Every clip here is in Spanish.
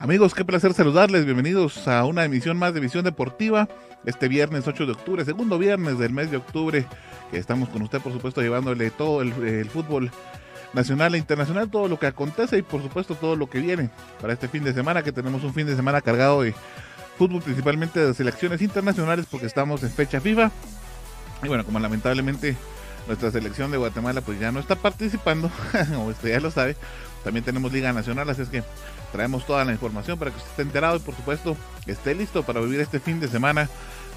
Amigos, qué placer saludarles. Bienvenidos a una emisión más de Visión Deportiva. Este viernes 8 de octubre, segundo viernes del mes de octubre, que estamos con usted, por supuesto, llevándole todo el, fútbol nacional e internacional, todo lo que acontece y, por supuesto, todo lo que viene para este fin de semana, que tenemos un fin de semana cargado de fútbol, principalmente de selecciones internacionales, porque estamos en fecha FIFA. Y bueno, como lamentablemente nuestra selección de Guatemala pues ya no está participando, como usted ya lo sabe, también tenemos Liga Nacional, así es que traemos toda la información para que usted esté enterado y por supuesto esté listo para vivir este fin de semana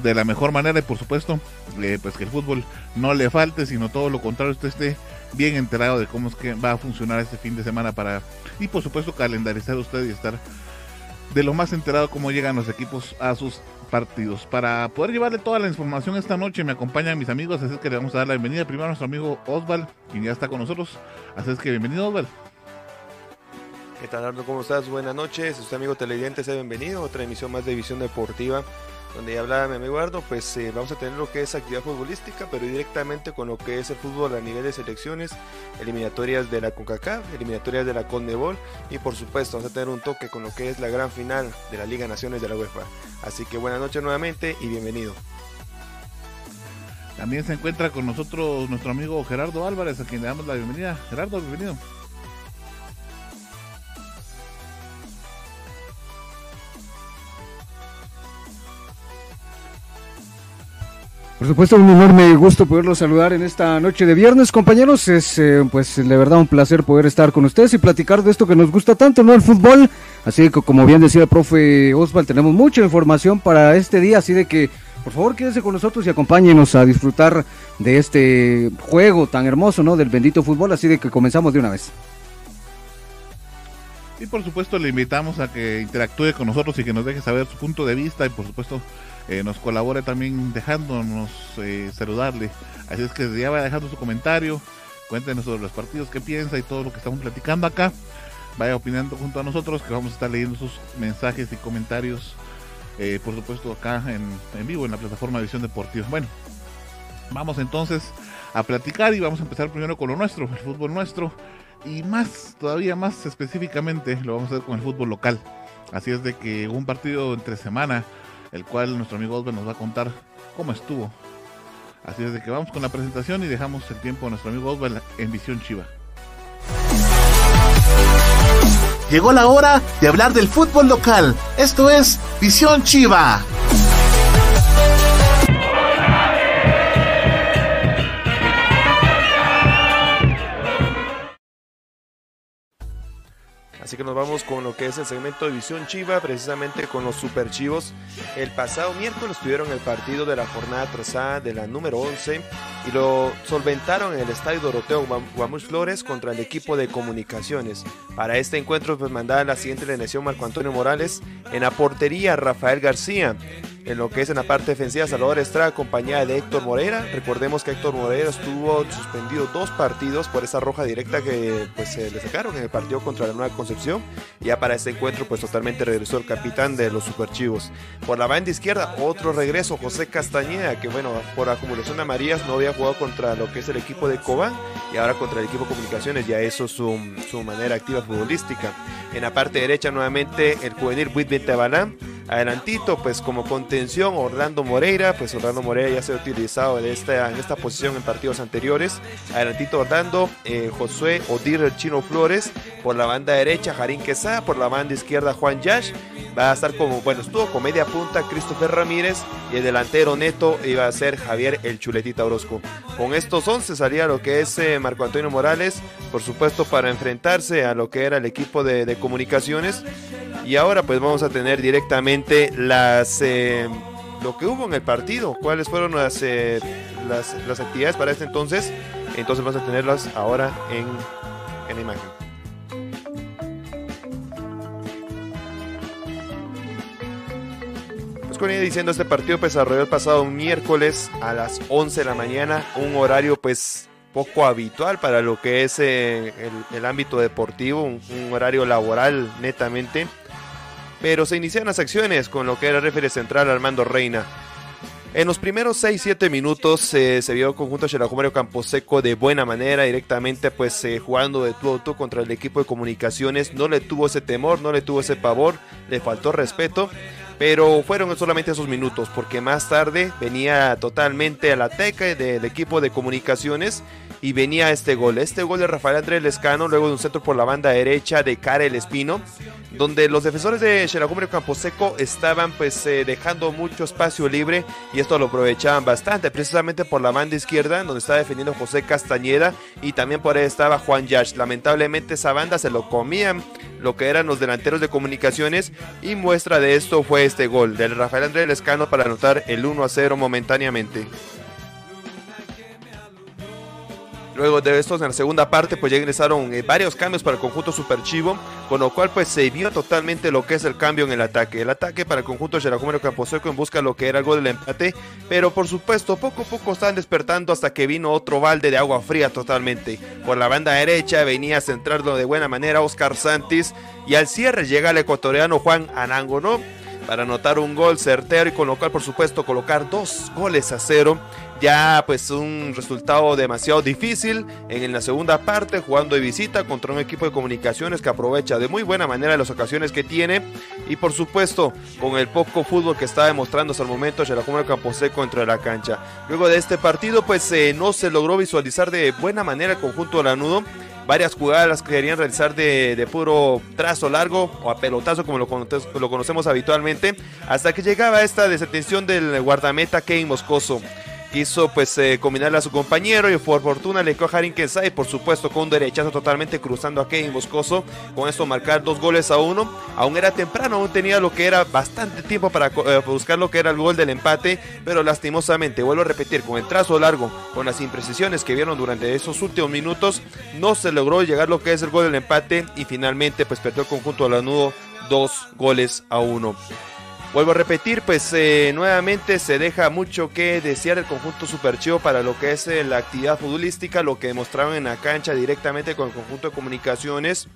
de la mejor manera y por supuesto eh, pues que el fútbol no le falte sino todo lo contrario usted esté bien enterado de cómo es que va a funcionar este fin de semana para y por supuesto calendarizar usted y estar de lo más enterado cómo llegan los equipos a sus partidos. Para poder llevarle toda la información esta noche me acompañan mis amigos, así es que le vamos a dar la bienvenida primero a nuestro amigo Osval, quien ya está con nosotros. Así es que bienvenido Osval. ¿Qué tal? ¿Cómo estás? Buenas noches. Usted, amigo televidente, sea bienvenido. Otra emisión más de Visión Deportiva, donde ya hablaba mi amigo Arno. Pues eh, vamos a tener lo que es actividad futbolística, pero directamente con lo que es el fútbol a nivel de selecciones, eliminatorias de la CONCACAF, eliminatorias de la CONMEBOL y, por supuesto, vamos a tener un toque con lo que es la gran final de la Liga Naciones de la UEFA. Así que buenas noches nuevamente y bienvenido. También se encuentra con nosotros nuestro amigo Gerardo Álvarez, a quien le damos la bienvenida. Gerardo, bienvenido. Por supuesto, un enorme gusto poderlos saludar en esta noche de viernes, compañeros. Es eh, pues de verdad un placer poder estar con ustedes y platicar de esto que nos gusta tanto, ¿no? El fútbol. Así que como bien decía el profe Osval, tenemos mucha información para este día, así de que por favor quédense con nosotros y acompáñenos a disfrutar de este juego tan hermoso, ¿no? Del bendito fútbol, así de que comenzamos de una vez. Y por supuesto le invitamos a que interactúe con nosotros y que nos deje saber su punto de vista y por supuesto eh, nos colabore también dejándonos eh, saludarle. Así es que ya va dejando su comentario, cuéntenos sobre los partidos que piensa y todo lo que estamos platicando acá. Vaya opinando junto a nosotros que vamos a estar leyendo sus mensajes y comentarios, eh, por supuesto acá en, en vivo en la plataforma de Visión Deportiva. Bueno, vamos entonces a platicar y vamos a empezar primero con lo nuestro, el fútbol nuestro y más, todavía más específicamente, lo vamos a hacer con el fútbol local. Así es de que un partido entre semana, el cual nuestro amigo Osvaldo nos va a contar cómo estuvo. Así es de que vamos con la presentación y dejamos el tiempo a nuestro amigo Osvaldo en Visión Chiva. Llegó la hora de hablar del fútbol local. Esto es Visión Chiva. Así que nos vamos con lo que es el segmento de Visión Chiva, precisamente con los Super Chivos. El pasado miércoles tuvieron el partido de la jornada trazada de la número 11 y lo solventaron en el estadio Doroteo Guamus Flores contra el equipo de comunicaciones. Para este encuentro pues mandaba la siguiente alineación Marco Antonio Morales, en la portería Rafael García, en lo que es en la parte defensiva Salvador Estrada acompañada de Héctor Moreira. Recordemos que Héctor Moreira estuvo suspendido dos partidos por esa roja directa que pues se le sacaron en el partido contra la Nueva Concepción. Ya para este encuentro pues totalmente regresó el capitán de los Superchivos. Por la banda izquierda otro regreso José Castañeda que bueno por acumulación de amarillas no había jugado contra lo que es el equipo de Cobán y ahora contra el equipo Comunicaciones ya eso es su, su manera activa futbolística. En la parte derecha nuevamente el juvenil Buit Betabalán adelantito, pues como contención Orlando Moreira, pues Orlando Moreira ya se ha utilizado en esta, en esta posición en partidos anteriores. Adelantito Orlando, eh, Josué Odir el Chino Flores, por la banda derecha Jarín Quesada, por la banda izquierda Juan Yash. Va a estar como, bueno, estuvo con media punta Christopher Ramírez y el delantero neto iba a ser Javier el Chuletita Orozco. Con estos 11 salía lo que es eh, Marco Antonio Morales, por supuesto para enfrentarse a lo que era el equipo de, de comunicaciones. Y ahora pues vamos a tener directamente las eh, lo que hubo en el partido, cuáles fueron las, eh, las, actividades para este entonces. Entonces vamos a tenerlas ahora en, en la imagen. venía diciendo, este partido pues desarrolló el pasado miércoles a las 11 de la mañana, un horario pues poco habitual para lo que es eh, el, ámbito deportivo, un, horario laboral netamente. Pero se iniciaron las acciones con lo que era el referee central Armando Reina. En los primeros 6-7 minutos eh, se vio el conjunto Campo Camposeco de buena manera, directamente pues eh, jugando de tú a tú contra el equipo de comunicaciones. No le tuvo ese temor, no le tuvo ese pavor, le faltó respeto. Pero fueron solamente esos minutos, porque más tarde venía totalmente al ataque del equipo de comunicaciones y venía este gol. Este gol de Rafael Andrés Lescano, luego de un centro por la banda derecha de Karel Espino, donde los defensores de Campo Camposeco estaban pues eh, dejando mucho espacio libre y esto lo aprovechaban bastante, precisamente por la banda izquierda, donde estaba defendiendo José Castañeda y también por ahí estaba Juan Yash. Lamentablemente esa banda se lo comían lo que eran los delanteros de comunicaciones y muestra de esto fue este gol del Rafael Andrés Lescano para anotar el 1 a 0 momentáneamente. Luego de estos, en la segunda parte, pues ya ingresaron eh, varios cambios para el conjunto Superchivo, con lo cual pues se vio totalmente lo que es el cambio en el ataque. El ataque para el conjunto Xerajumero Camposeco en busca de lo que era el gol del empate, pero por supuesto poco a poco estaban despertando hasta que vino otro balde de agua fría totalmente. Por la banda derecha venía a centrarlo de buena manera Oscar Santis y al cierre llega el ecuatoriano Juan Anango, ¿no? Para anotar un gol certero y con lo cual por supuesto colocar dos goles a cero ya pues un resultado demasiado difícil en la segunda parte jugando de visita contra un equipo de comunicaciones que aprovecha de muy buena manera las ocasiones que tiene. Y por supuesto con el poco fútbol que está demostrando hasta el momento Campo Camposeco contra la cancha. Luego de este partido pues eh, no se logró visualizar de buena manera el conjunto de Lanudo. Varias jugadas las querían realizar de, puro trazo largo o a pelotazo como lo, conocemos habitualmente, hasta que llegaba esta desatención del guardameta Kane Moscoso quiso pues eh, a su compañero y por fortuna le coge a y por supuesto con un derechazo totalmente cruzando a Kevin Moscoso con esto marcar dos goles a uno. Aún era temprano aún tenía lo que era bastante tiempo para eh, buscar lo que era el gol del empate pero lastimosamente vuelvo a repetir con el trazo largo con las imprecisiones que vieron durante esos últimos minutos no se logró llegar lo que es el gol del empate y finalmente pues perdió el conjunto de la nudo dos goles a uno Vuelvo a repetir, pues eh, nuevamente se deja mucho que desear el conjunto Super Chivo para lo que es eh, la actividad futbolística, lo que demostraron en la cancha directamente con el conjunto de comunicaciones.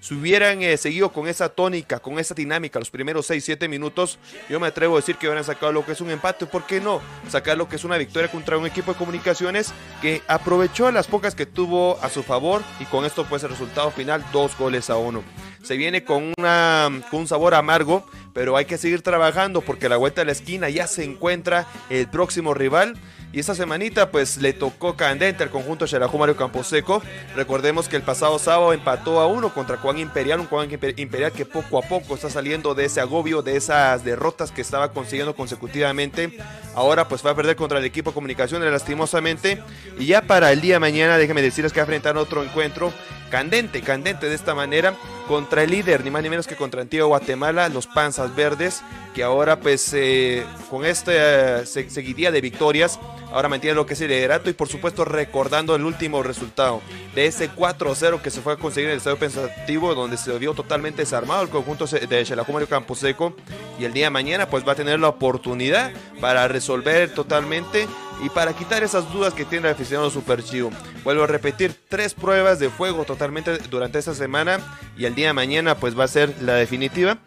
Si hubieran eh, seguido con esa tónica, con esa dinámica los primeros 6-7 minutos, yo me atrevo a decir que hubieran sacado lo que es un empate. ¿Por qué no? Sacar lo que es una victoria contra un equipo de comunicaciones que aprovechó las pocas que tuvo a su favor y con esto pues el resultado final, dos goles a uno. Se viene con, con un sabor amargo, pero hay que seguir trabajando porque la vuelta de la esquina ya se encuentra el próximo rival y esta semanita pues le tocó candente al conjunto Xerajú Mario Camposeco. Recordemos que el pasado sábado empató a uno contra Juan Imperial, un Juan Imperial que poco a poco está saliendo de ese agobio, de esas derrotas que estaba consiguiendo consecutivamente. Ahora pues va a perder contra el equipo comunicaciones lastimosamente. Y ya para el día de mañana, déjenme decirles que va a enfrentar otro encuentro candente, candente de esta manera contra el líder, ni más ni menos que contra Antigua Guatemala, los Panzas Verdes, que ahora pues eh, con esta seguidilla de victorias, ahora mantiene lo que es el liderato y por supuesto recordando el último resultado de ese 4-0 que se fue a conseguir en el estadio pensativo, donde se vio totalmente desarmado el conjunto de Xelajumario Camposeco y el día de mañana pues va a tener la oportunidad para resolver totalmente y para quitar esas dudas que tiene el aficionado Super Chivo. Vuelvo a repetir, tres pruebas de fuego totalmente durante esta semana y el día de mañana pues va a ser la definitiva.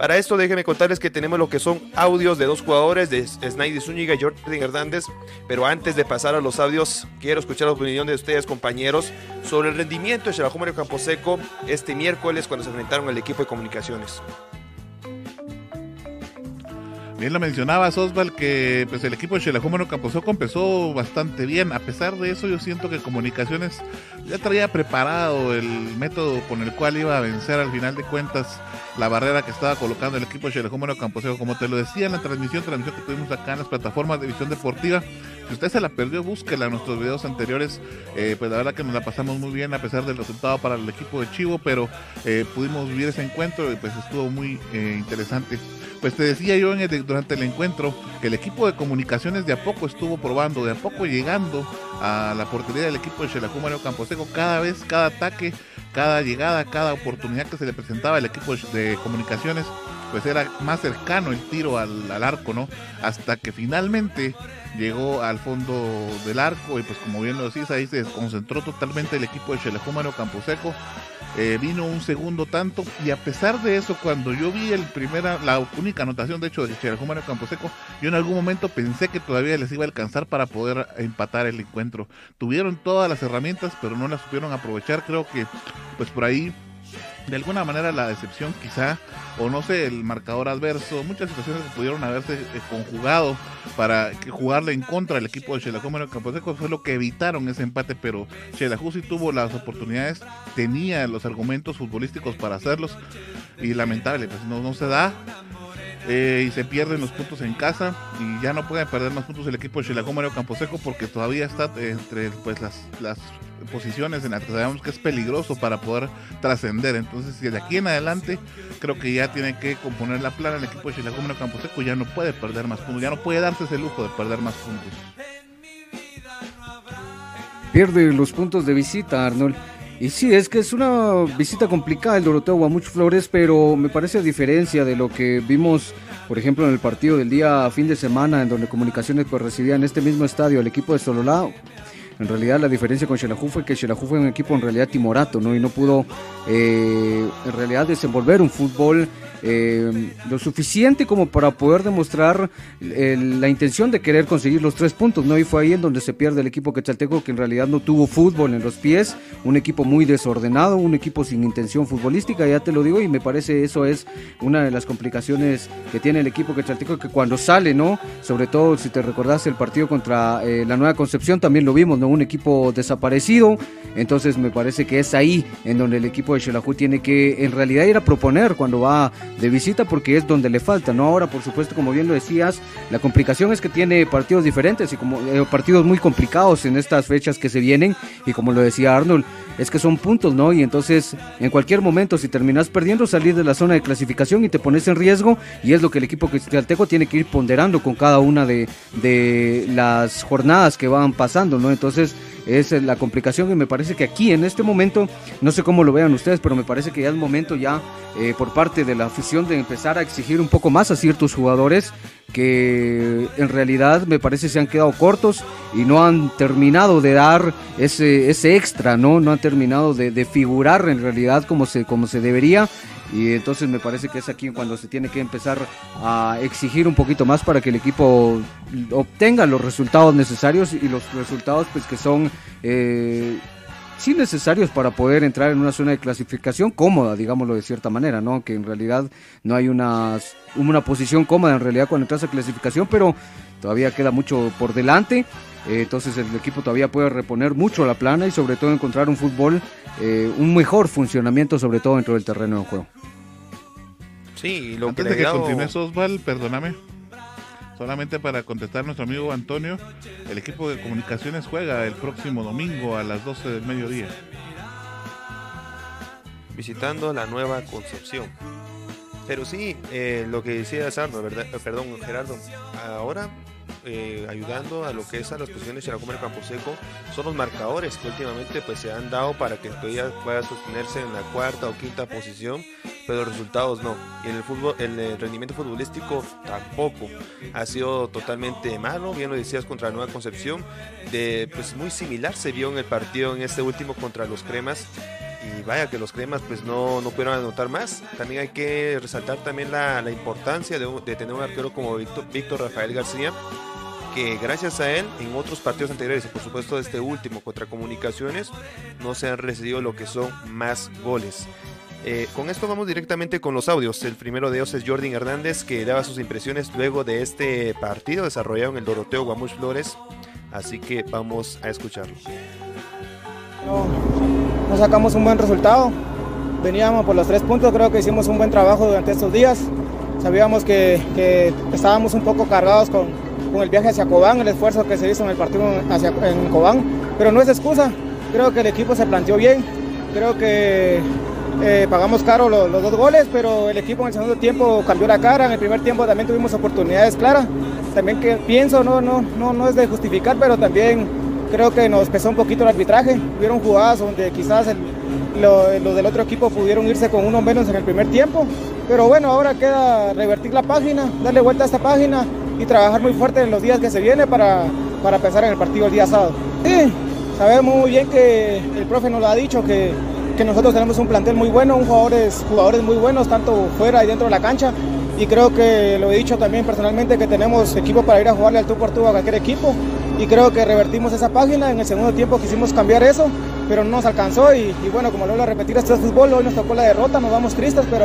Para esto déjenme contarles que tenemos lo que son audios de dos jugadores, de Snaidy Zúñiga y Jordan Hernández. Pero antes de pasar a los audios, quiero escuchar la opinión de ustedes, compañeros, sobre el rendimiento de Xelajú Mario Camposeco este miércoles cuando se enfrentaron al equipo de comunicaciones. Bien lo mencionabas, Osval, que pues el equipo de Xelajúmano Camposoco empezó bastante bien. A pesar de eso, yo siento que Comunicaciones ya traía preparado el método con el cual iba a vencer al final de cuentas la barrera que estaba colocando el equipo de Xelajúmano Camposeco. Como te lo decía en la transmisión, transmisión que tuvimos acá en las plataformas de visión deportiva, si usted se la perdió, búsquela en nuestros videos anteriores. Eh, pues la verdad que nos la pasamos muy bien a pesar del resultado para el equipo de Chivo, pero eh, pudimos vivir ese encuentro y pues estuvo muy eh, interesante. Pues te decía yo durante el encuentro que el equipo de comunicaciones de a poco estuvo probando, de a poco llegando a la portería del equipo de Xelajú Mario Camposeco. Cada vez, cada ataque cada llegada, cada oportunidad que se le presentaba al equipo de comunicaciones, pues era más cercano el tiro al, arco, ¿no? Hasta que finalmente llegó al fondo del arco y pues como bien lo decís, ahí se concentró totalmente el equipo de Chelejúmano Camposeco. Eh, vino un segundo tanto y a pesar de eso, cuando yo vi el primera, la única anotación de hecho de Chelejúmano Camposeco, yo en algún momento pensé que todavía les iba a alcanzar para poder empatar el encuentro. Tuvieron todas las herramientas, pero no las supieron aprovechar. Creo que pues por ahí de alguna manera la decepción quizá, o no sé, el marcador adverso, muchas situaciones que pudieron haberse eh, conjugado para jugarle en contra del equipo de Xelajú en Camposeco fue lo que evitaron ese empate, pero Xelajú sí tuvo las oportunidades, tenía los argumentos futbolísticos para hacerlos y lamentable, pues no, no se da. Eh, y se pierden los puntos en casa y ya no puede perder más puntos el equipo de Xelajú Mario Camposeco porque todavía está entre pues las, las posiciones en las que sabemos que es peligroso para poder trascender. Entonces, de aquí en adelante, creo que ya tiene que componer la plana el equipo de Chilacómeno Camposeco. Ya no puede perder más puntos, ya no puede darse ese lujo de perder más puntos. Pierde los puntos de visita, Arnold. Y sí, es que es una visita complicada el Doroteo Guamuch Flores, pero me parece a diferencia de lo que vimos, por ejemplo, en el partido del día fin de semana, en donde Comunicaciones pues recibía en este mismo estadio al equipo de Sololao en realidad la diferencia con Xelajú fue que Xelajú fue un equipo en realidad timorato, ¿no? Y no pudo eh, en realidad desenvolver un fútbol eh, lo suficiente como para poder demostrar la intención de querer conseguir los tres puntos, ¿no? Y fue ahí en donde se pierde el equipo quetzalteco que en realidad no tuvo fútbol en los pies, un equipo muy desordenado, un equipo sin intención futbolística, ya te lo digo, y me parece eso es una de las complicaciones que tiene el equipo quetzalteco que cuando sale, ¿no? Sobre todo si te recordás el partido contra eh, la Nueva Concepción, también lo vimos, ¿no? Un equipo desaparecido, entonces me parece que es ahí en donde el equipo de Xelajú tiene que en realidad ir a proponer cuando va de visita porque es donde le falta, ¿no? Ahora, por supuesto, como bien lo decías, la complicación es que tiene partidos diferentes y como eh, partidos muy complicados en estas fechas que se vienen y como lo decía Arnold, es que son puntos, ¿no? Y entonces, en cualquier momento, si terminas perdiendo, salir de la zona de clasificación y te pones en riesgo y es lo que el equipo cristalteco tiene que ir ponderando con cada una de, de las jornadas que van pasando, ¿no? Entonces, es la complicación y me parece que aquí en este momento, no sé cómo lo vean ustedes, pero me parece que ya es momento ya eh, por parte de la afición de empezar a exigir un poco más a ciertos jugadores que en realidad me parece se han quedado cortos y no han terminado de dar ese, ese extra, ¿no? No han terminado de, de figurar en realidad como se, como se debería y entonces me parece que es aquí cuando se tiene que empezar a exigir un poquito más para que el equipo obtenga los resultados necesarios y los resultados pues que son eh, sí necesarios para poder entrar en una zona de clasificación cómoda, digámoslo de cierta manera, ¿no? Que en realidad no hay una, una posición cómoda en realidad cuando entras a clasificación, pero todavía queda mucho por delante. Eh, entonces el equipo todavía puede reponer mucho la plana y sobre todo encontrar un fútbol, eh, un mejor funcionamiento sobre todo dentro del terreno de juego. Sí, lo Antes que de que continúes Osval, perdóname. Solamente para contestar a nuestro amigo Antonio, el equipo de comunicaciones juega el próximo domingo a las 12 del mediodía. Visitando la nueva Concepción. Pero sí, eh, lo que decía ¿verdad? perdón, Gerardo, ahora eh, ayudando a lo que es a las posiciones de Campo Camposeco son los marcadores que últimamente pues se han dado para que todavía pueda sostenerse en la cuarta o quinta posición pero los resultados no. Y en el fútbol el rendimiento futbolístico tampoco. Ha sido totalmente malo bien lo decías contra la Nueva Concepción. De pues muy similar se vio en el partido en este último contra los Cremas y vaya que los cremas pues no, no pudieron anotar más. También hay que resaltar también la, la importancia de, tener un arquero como Víctor, Víctor Rafael García, que gracias a él en otros partidos anteriores y por supuesto este último contra Comunicaciones no se han recibido lo que son más goles. Eh, con esto vamos directamente con los audios. El primero de ellos es Jordi Hernández que daba sus impresiones luego de este partido desarrollado en el Doroteo Guamuch Flores. Así que vamos a escucharlo. No, sacamos un buen resultado. Veníamos por los tres puntos, creo que hicimos un buen trabajo durante estos días. Sabíamos que, que estábamos un poco cargados con, con el viaje hacia Cobán, el esfuerzo que se hizo en el partido hacia, en Cobán, pero no es excusa. Creo que el equipo se planteó bien, creo que eh, pagamos caro los, dos goles, pero el equipo en el segundo tiempo cambió la cara, en el primer tiempo también tuvimos oportunidades claras. También que pienso, no, no, no, no es de justificar, pero también creo que nos pesó un poquito el arbitraje. Hubieron jugadas donde quizás los del otro equipo pudieron irse con uno menos en el primer tiempo. Pero bueno, ahora queda revertir la página, darle vuelta a esta página y trabajar muy fuerte en los días que se vienen para, para pensar en el partido el día sábado. Sí, sabemos muy bien que el profe nos lo ha dicho, que, que nosotros tenemos un plantel muy bueno, un jugadores, jugadores muy buenos, tanto fuera y dentro de la cancha. Y creo que lo he dicho también personalmente, que tenemos equipo para ir a jugarle al tú por tú a cualquier equipo. Y creo que revertimos esa página. En el segundo tiempo quisimos cambiar eso, pero no nos alcanzó. Y, bueno, como lo vuelvo a repetir, este es fútbol. Hoy nos tocó la derrota, nos vamos tristes, pero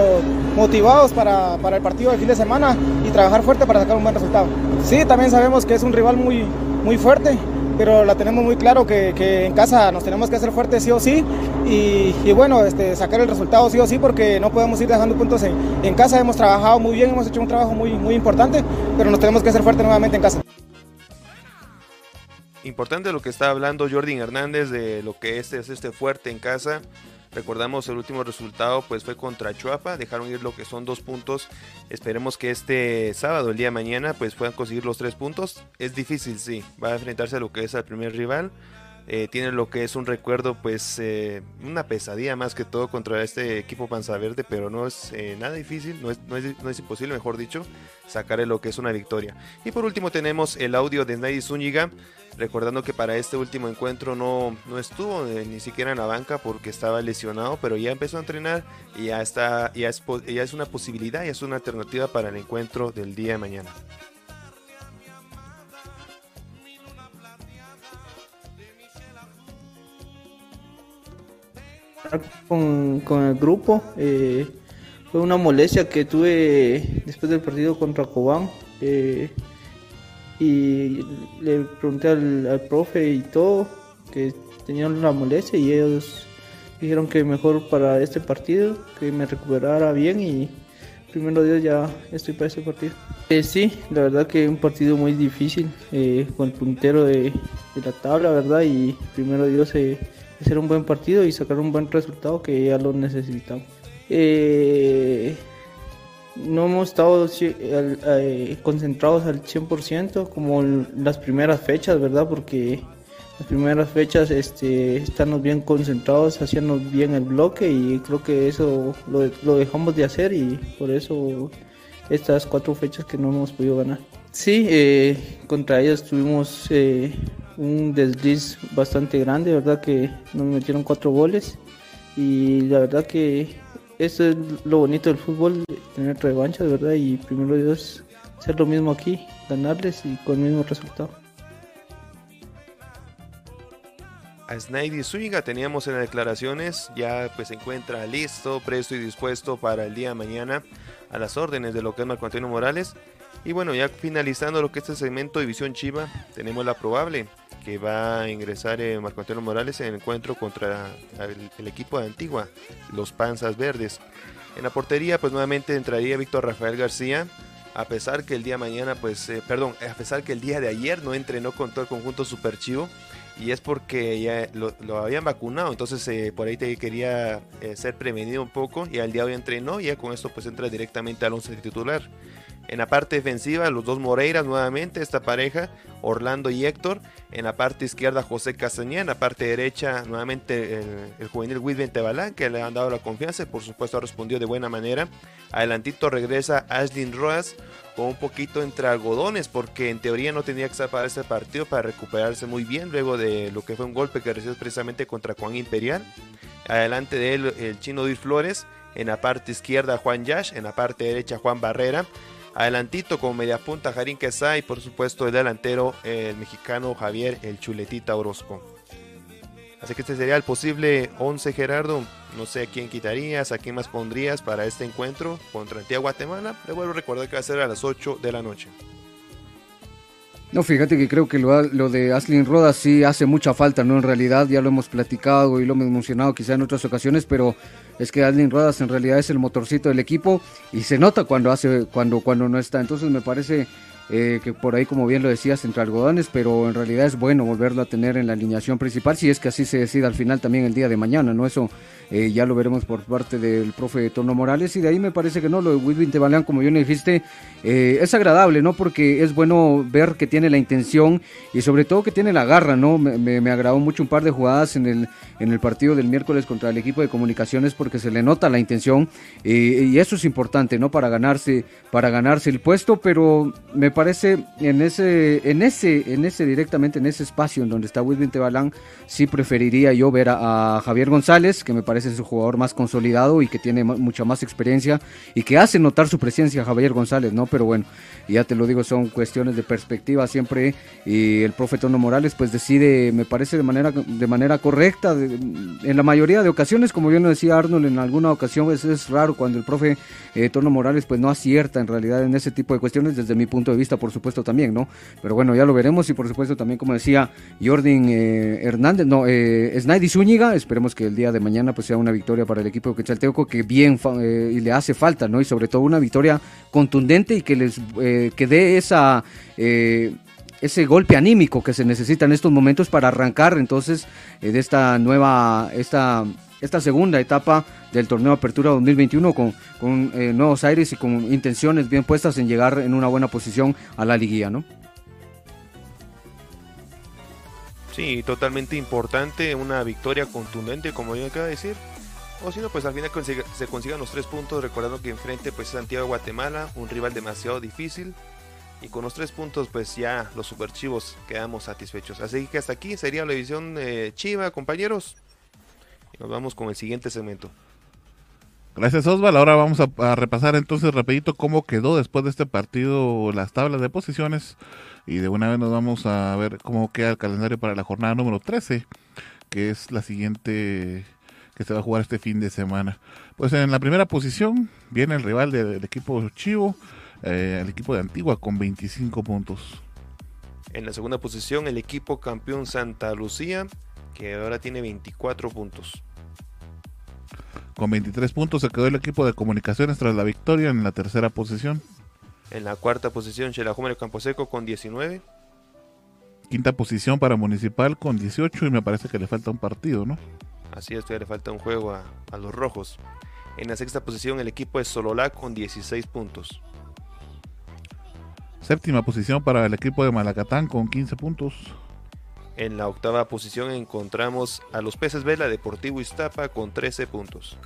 motivados para, para el partido del fin de semana y trabajar fuerte para sacar un buen resultado. Sí, también sabemos que es un rival muy, muy fuerte pero la tenemos muy claro que, en casa nos tenemos que hacer fuertes sí o sí y, bueno, este, sacar el resultado sí o sí porque no podemos ir dejando puntos en, en, casa, hemos trabajado muy bien, hemos hecho un trabajo muy, muy importante, pero nos tenemos que hacer fuertes nuevamente en casa. Importante lo que está hablando Jordi Hernández de lo que es, es este fuerte en casa. Recordamos el último resultado pues fue contra Chuapa, dejaron ir lo que son dos puntos. Esperemos que este sábado, el día de mañana, pues puedan conseguir los tres puntos. Es difícil, sí, va a enfrentarse a lo que es el primer rival. Eh, tiene lo que es un recuerdo, pues eh, una pesadilla más que todo contra este equipo Panza Verde, pero no es eh, nada difícil, no es, no, es, no es, imposible, mejor dicho, sacarle lo que es una victoria. Y por último tenemos el audio de Snaidy Zúñiga, Recordando que para este último encuentro no, no estuvo ni siquiera en la banca porque estaba lesionado, pero ya empezó a entrenar y ya, está, ya, es, ya es una posibilidad, ya es una alternativa para el encuentro del día de mañana. Con, con el grupo eh, fue una molestia que tuve después del partido contra Cobán. Eh, y le pregunté al, profe y todo que tenían la molestia y ellos dijeron que mejor para este partido, que me recuperara bien y primero Dios ya estoy para este partido. Eh, sí, la verdad que un partido muy difícil eh, con el puntero de, la tabla, ¿verdad? Y primero Dios eh, hacer un buen partido y sacar un buen resultado que ya lo necesitamos. Eh, no hemos estado eh, concentrados al 100% como las primeras fechas, ¿verdad? Porque las primeras fechas este, estamos bien concentrados, haciendo bien el bloque y creo que eso lo, dejamos de hacer y por eso estas cuatro fechas que no hemos podido ganar. Sí, eh, contra ellas tuvimos eh, un desliz bastante grande, ¿verdad? Que nos metieron cuatro goles y la verdad que eso es lo bonito del fútbol, tener revanchas, ¿verdad? Y primero Dios, hacer lo mismo aquí, ganarles y con el mismo resultado. A Snaidy Zúñiga teníamos en las declaraciones, ya pues se encuentra listo, presto y dispuesto para el día de mañana a las órdenes de lo que es Marco Antonio Morales. Y bueno, ya finalizando lo que es este segmento División Chiva, tenemos la probable que va a ingresar eh, Marco Antonio Morales en el encuentro contra el, equipo de Antigua, los Panzas Verdes. En la portería, pues nuevamente entraría Víctor Rafael García, a pesar que el día mañana, pues, eh, perdón, a pesar que el día de ayer no entrenó con todo el conjunto Super Chivo, y es porque ya lo, habían vacunado, entonces eh, por ahí te quería ser prevenido un poco, y al día de hoy entrenó, y ya con esto pues entra directamente al 11 titular. En la parte defensiva, los dos Moreiras nuevamente, esta pareja, Orlando y Héctor. En la parte izquierda, José Castañeda. En la parte derecha, nuevamente el, juvenil Wilben Tebalán, que le han dado la confianza y por supuesto ha respondido de buena manera. Adelantito regresa Ashlyn Roas con un poquito entre algodones, porque en teoría no tenía que estar para este partido para recuperarse muy bien luego de lo que fue un golpe que recibió precisamente contra Juan Imperial. Adelante de él, el chino Dir Flores. En la parte izquierda, Juan Yash. En la parte derecha, Juan Barrera. Adelantito con media punta Jarín Quesá y por supuesto el delantero el mexicano Javier el Chuletita Orozco. Así que este sería el posible 11 Gerardo. No sé a quién quitarías, a quién más pondrías para este encuentro contra Antigua Guatemala. Le vuelvo a recordar que va a ser a las 8 de la noche. No, fíjate que creo que lo, lo, de Aslin Rodas sí hace mucha falta, ¿no? En realidad ya lo hemos platicado y lo hemos mencionado quizá en otras ocasiones, pero es que Aslin Rodas en realidad es el motorcito del equipo y se nota cuando hace, cuando, cuando no está. Entonces me parece eh, que por ahí, como bien lo decías, entre algodones, pero en realidad es bueno volverlo a tener en la alineación principal, si es que así se decide al final también el día de mañana, ¿no? Eso eh, ya lo veremos por parte del profe Tono Morales, y de ahí me parece que no, lo de Wilvin Tebaleán, como le dijiste, eh, es agradable, ¿no? Porque es bueno ver que tiene la intención y sobre todo que tiene la garra, ¿no? Me, me, agradó mucho un par de jugadas en el, en el partido del miércoles contra el equipo de comunicaciones porque se le nota la intención y eso es importante, ¿no? Para ganarse, para ganarse el puesto, pero me parece en ese, en ese, en ese directamente en ese espacio en donde está Wilvin Tebalán, sí preferiría yo ver a, Javier González, que me parece su jugador más consolidado y que tiene mucha más experiencia y que hace notar su presencia Javier González, ¿no? Pero bueno, ya te lo digo, son cuestiones de perspectiva siempre y el profe Tono Morales pues decide, me parece de manera, de manera correcta, en la mayoría de ocasiones, como yo no decía Arnold, en alguna ocasión pues, es raro cuando el profe eh, Tono Morales pues no acierta en realidad en ese tipo de cuestiones desde mi punto de vista, por supuesto también, ¿no? Pero bueno, ya lo veremos y por supuesto también como decía Jordan eh, Hernández, no, eh, Snaidy Zúñiga, esperemos que el día de mañana pues sea una victoria para el equipo de Quetzalteoco que bien eh, y le hace falta, ¿no? Y sobre todo una victoria contundente y que les eh, que dé esa ese golpe anímico que se necesita en estos momentos para arrancar entonces de esta nueva esta esta segunda etapa del torneo Apertura 2021 con, con eh, nuevos aires y con intenciones bien puestas en llegar en una buena posición a la liguilla, ¿no? Sí, totalmente importante, una victoria contundente, como yo acabo de decir. O si no, pues al final se consigan los tres puntos, recordando que enfrente pues Santiago de Guatemala, un rival demasiado difícil. Y con los tres puntos, pues ya los superchivos quedamos satisfechos. Así que hasta aquí sería la edición eh, Chiva, compañeros. Y nos vamos con el siguiente segmento. Gracias Osval. Ahora vamos a, repasar entonces rapidito cómo quedó después de este partido las tablas de posiciones y de una vez nos vamos a ver cómo queda el calendario para la jornada número 13, que es la siguiente que se va a jugar este fin de semana. Pues en la primera posición viene el rival del equipo Chivo, eh, el equipo de Antigua con 25 puntos. En la segunda posición el equipo campeón Santa Lucía, que ahora tiene 24 puntos. Con 23 puntos se quedó el equipo de comunicaciones tras la victoria en la tercera posición. En la cuarta posición, Campo Camposeco con 19. Quinta posición para Municipal con 18 y me parece que le falta un partido, ¿no? Así es, todavía le falta un juego a, a los rojos. En la sexta posición, el equipo de Sololá con 16 puntos. Séptima posición para el equipo de Malacatán con 15 puntos. En la octava posición encontramos a los Peces Vela Deportivo Iztapa con 13 puntos.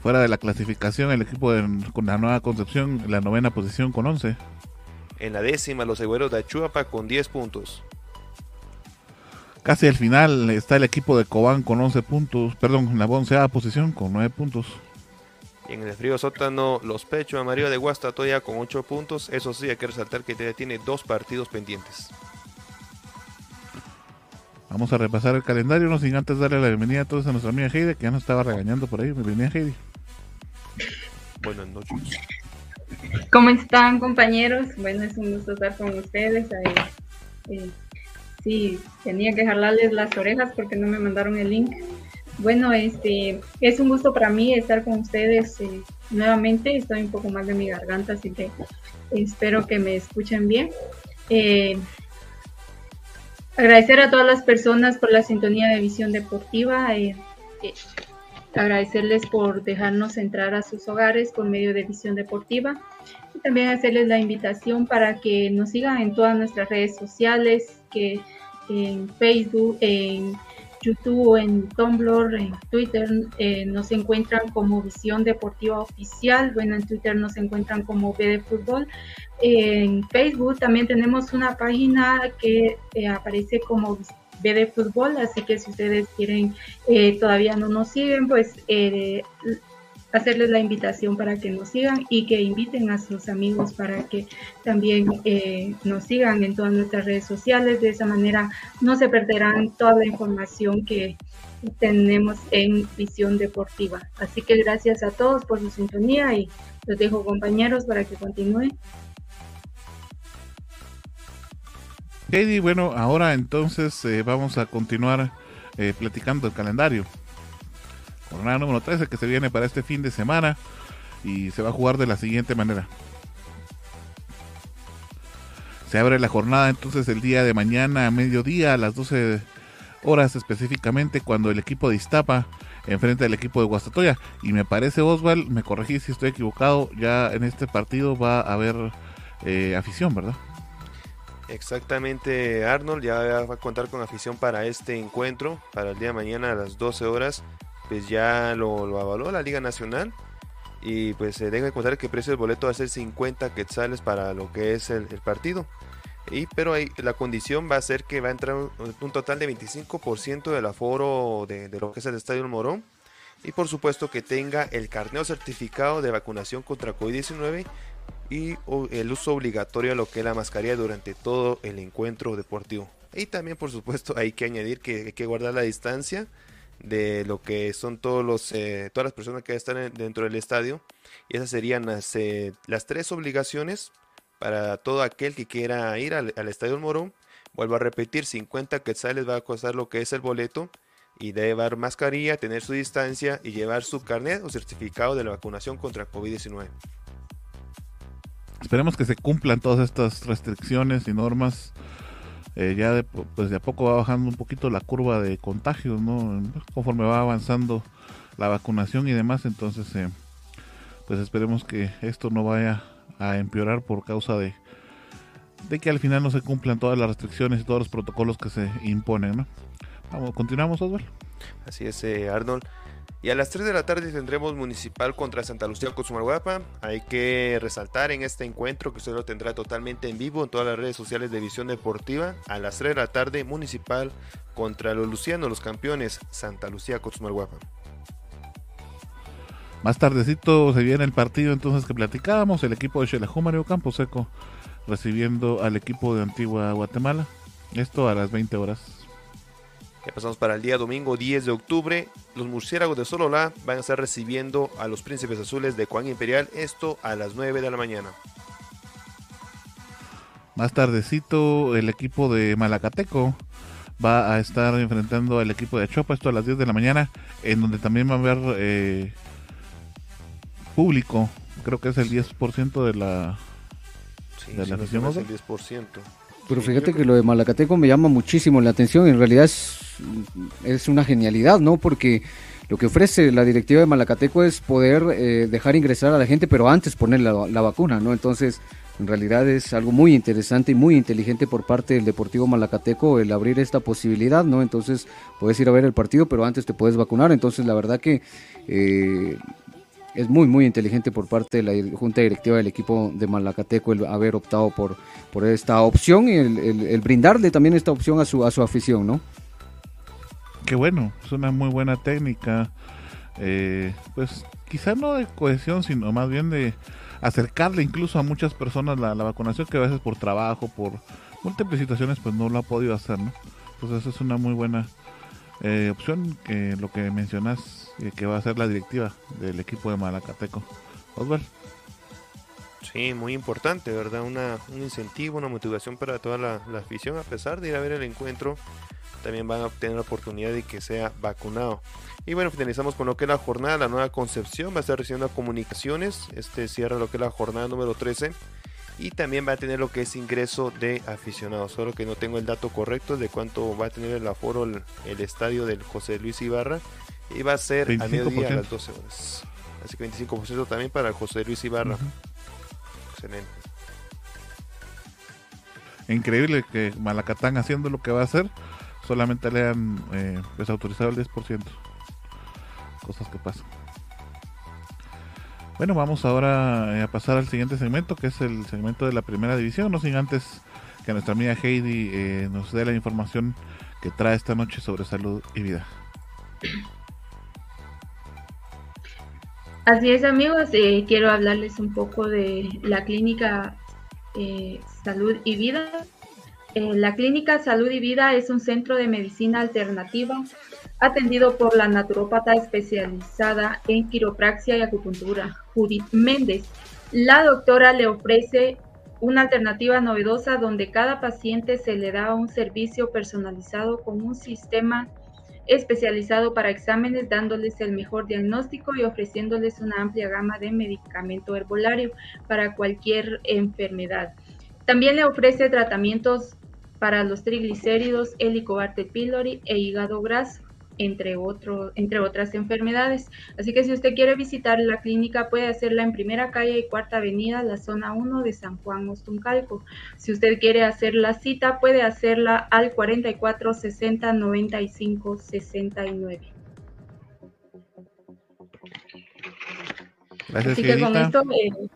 Fuera de la clasificación, el equipo de la Nueva Concepción, en la novena posición con 11. En la décima, los Següeros de Achuapa con 10 puntos. Casi al final está el equipo de Cobán con 11 puntos, perdón, en la onceava posición con 9 puntos. Y en el frío sótano, los Pechos Amarillo de Guastatoya con 8 puntos. Eso sí, hay que resaltar que tiene dos partidos pendientes. Vamos a repasar el calendario, no sin antes darle la bienvenida a todos a nuestra amiga Heidi, que ya nos estaba regañando por ahí. Bienvenida, Heidi. Buenas noches. ¿Cómo están, compañeros? Bueno, es un gusto estar con ustedes. Eh, sí, tenía que jalarles las orejas porque no me mandaron el link. Bueno, este, es un gusto para mí estar con ustedes eh, nuevamente. Estoy un poco más de mi garganta, así que espero que me escuchen bien. Eh, Agradecer a todas las personas por la sintonía de Visión Deportiva. Eh, eh, agradecerles por dejarnos entrar a sus hogares por medio de Visión Deportiva. Y también hacerles la invitación para que nos sigan en todas nuestras redes sociales, que en Facebook, en YouTube, en Tumblr, en Twitter eh, nos encuentran como Visión Deportiva Oficial. Bueno, en Twitter nos encuentran como B de Fútbol. En Facebook también tenemos una página que eh, aparece como BD Fútbol, así que si ustedes quieren, eh, todavía no nos siguen, pues eh, hacerles la invitación para que nos sigan y que inviten a sus amigos para que también nos sigan en todas nuestras redes sociales. De esa manera no se perderán toda la información que tenemos en Visión Deportiva. Así que gracias a todos por su sintonía y los dejo compañeros para que continúen. Katie, bueno, ahora entonces eh, vamos a continuar eh, platicando el calendario. Jornada número 13 que se viene para este fin de semana y se va a jugar de la siguiente manera. Se abre la jornada entonces el día de mañana a mediodía a las 12 horas específicamente cuando el equipo de Iztapa enfrente al equipo de Guastatoya. Y me parece, Osval, me corregí si estoy equivocado, ya en este partido va a haber eh, afición, ¿verdad? Exactamente, Arnold ya va a contar con afición para este encuentro, para el día de mañana a las 12 horas. Pues ya lo, avaló la Liga Nacional. Y pues se debe contar que el precio del boleto va a ser 50 quetzales para lo que es el, partido. Y, pero ahí, la condición va a ser que va a entrar un, total de 25% del aforo de, de, lo que es el Estadio Morón. Y por supuesto que tenga el carneo certificado de vacunación contra COVID-19 y el uso obligatorio de lo que es la mascarilla durante todo el encuentro deportivo. Y también, por supuesto, hay que añadir que hay que guardar la distancia de lo que son todos los, eh, todas las personas que están dentro del estadio. Y esas serían las, eh, las tres obligaciones para todo aquel que quiera ir al, Estadio Morón. Vuelvo a repetir, 50 quetzales va a costar lo que es el boleto y debe llevar mascarilla, tener su distancia y llevar su carnet o certificado de la vacunación contra COVID-19. Esperemos que se cumplan todas estas restricciones y normas. Eh, ya de, pues de a poco va bajando un poquito la curva de contagios, ¿no? Conforme va avanzando la vacunación y demás, entonces eh, pues esperemos que esto no vaya a empeorar por causa de, de que al final no se cumplan todas las restricciones y todos los protocolos que se imponen, ¿no? Vamos, continuamos, Oswald. Así es, eh, Arnold. Y a las 3 de la tarde tendremos Municipal contra Santa Lucía Cozumalguapa. Hay que resaltar en este encuentro que usted lo tendrá totalmente en vivo en todas las redes sociales de Visión Deportiva. A las 3 de la tarde Municipal contra los Lucianos, los campeones Santa Lucía Cozumalguapa. Más tardecito se viene el partido entonces que platicábamos, el equipo de Xelajú Mario Campo Seco recibiendo al equipo de Antigua Guatemala. Esto a las 20 horas. Ya pasamos para el día domingo 10 de octubre. Los murciélagos de Sololá van a estar recibiendo a los príncipes azules de Juan Imperial. Esto a las 9 de la mañana. Más tardecito, el equipo de Malacateco va a estar enfrentando al equipo de Chopa. Esto a las 10 de la mañana. En donde también va a haber eh, público. Creo que es el 10% de la, sí, de la afición. el 10%. Pero fíjate que lo de Malacateco me llama muchísimo la atención. En realidad es, es una genialidad, ¿no? Porque lo que ofrece la directiva de Malacateco es poder eh, dejar ingresar a la gente, pero antes poner la, vacuna, ¿no? Entonces, en realidad es algo muy interesante y muy inteligente por parte del Deportivo Malacateco el abrir esta posibilidad, ¿no? Entonces, puedes ir a ver el partido, pero antes te puedes vacunar. Entonces, la verdad que eh, es muy, muy inteligente por parte de la Junta Directiva del equipo de Malacateco el haber optado por, por esta opción y el, brindarle también esta opción a su, a su afición, ¿no? Qué bueno, es una muy buena técnica. Eh, pues quizá no de cohesión, sino más bien de acercarle incluso a muchas personas la, la, vacunación que a veces por trabajo, por múltiples situaciones, pues no lo ha podido hacer, ¿no? Pues eso es una muy buena eh, opción, que lo que mencionas, que va a ser la directiva del equipo de Malacateco. Osvaldo. Sí, muy importante, ¿verdad? Una, un incentivo, una motivación para toda la, afición, a pesar de ir a ver el encuentro, también van a obtener la oportunidad de que sea vacunado. Y bueno, finalizamos con lo que es la jornada, la nueva concepción, va a estar recibiendo comunicaciones, este cierra lo que es la jornada número 13 y también va a tener lo que es ingreso de aficionados. Solo que no tengo el dato correcto de cuánto va a tener el aforo el, estadio del José Luis Ibarra. Y va a ser a mediodía a las 12 horas. Así que 25% también para José Luis Ibarra. Excelente. Increíble que Malacatán haciendo lo que va a hacer, solamente le han eh, pues, autorizado el 10%. Cosas que pasan. Bueno, vamos ahora eh, a pasar al siguiente segmento, que es el segmento de la primera división, no sin antes que nuestra amiga Heidi eh, nos dé la información que trae esta noche sobre salud y vida. Así es amigos, eh, quiero hablarles un poco de la clínica Salud y Vida. la clínica Salud y Vida es un centro de medicina alternativa atendido por la naturópata especializada en quiropraxia y acupuntura, Judith Méndez. La doctora le ofrece una alternativa novedosa donde cada paciente se le da un servicio personalizado con un sistema especializado para exámenes, dándoles el mejor diagnóstico y ofreciéndoles una amplia gama de medicamento herbolario para cualquier enfermedad. también le ofrece tratamientos para los triglicéridos, helicobacter pylori e hígado graso entre, otro, entre otras enfermedades. Así que si usted quiere visitar la clínica, puede hacerla en Primera Calle y Cuarta Avenida, la zona 1 de San Juan Ostuncalco. Si usted quiere hacer la cita, puede hacerla al 44 60 95 69. Gracias, Así que con esto eh,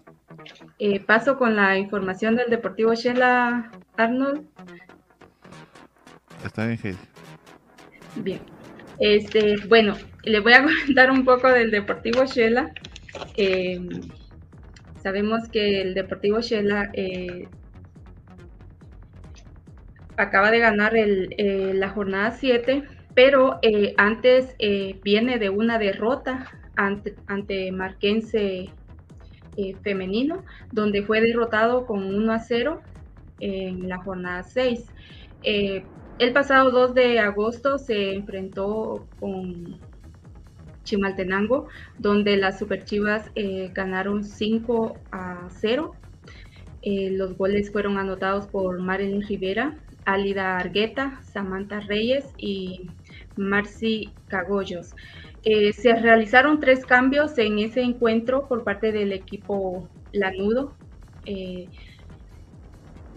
eh, paso con la información del Deportivo Shela Arnold. Está bien. Bien. Este, bueno, les voy a comentar un poco del Deportivo Shela. Eh, sabemos que el Deportivo Shela eh, acaba de ganar eh, la jornada 7, pero antes viene de una derrota ante, ante Marquense femenino, donde fue derrotado con 1 a 0 en la jornada 6. El pasado 2 de agosto se enfrentó con Chimaltenango, donde las Superchivas eh, ganaron 5 a 0. Eh, los goles fueron anotados por Marilyn Rivera, Alida Argueta, Samantha Reyes y Marcy Cagollos. Eh, se realizaron tres cambios en ese encuentro por parte del equipo Lanudo.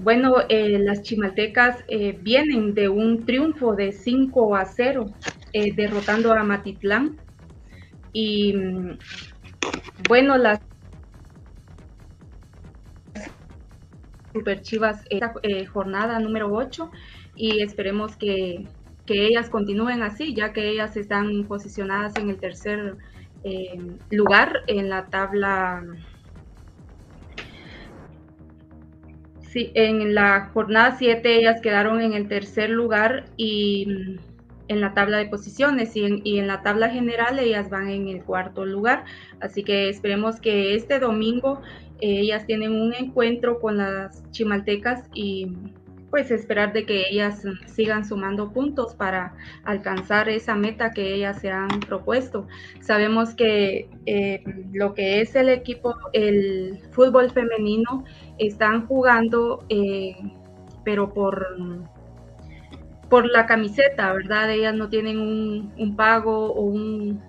Bueno, eh, las chimaltecas eh, vienen de un triunfo de 5 a 0, eh, derrotando a Matitlán. Y mm, bueno, las Super Chivas, esta jornada número 8, y esperemos que, que, ellas continúen así, ya que ellas están posicionadas en el tercer lugar en la tabla Sí, en la jornada 7 ellas quedaron en el tercer lugar y mm, en la tabla de posiciones y en, la tabla general ellas van en el cuarto lugar. Así que esperemos que este domingo eh, ellas tienen un encuentro con las chimaltecas y pues esperar de que ellas sigan sumando puntos para alcanzar esa meta que ellas se han propuesto. Sabemos que eh, lo que es el equipo, el fútbol femenino, están jugando, eh, pero por, por la camiseta, ¿verdad? Ellas no tienen un, un pago o un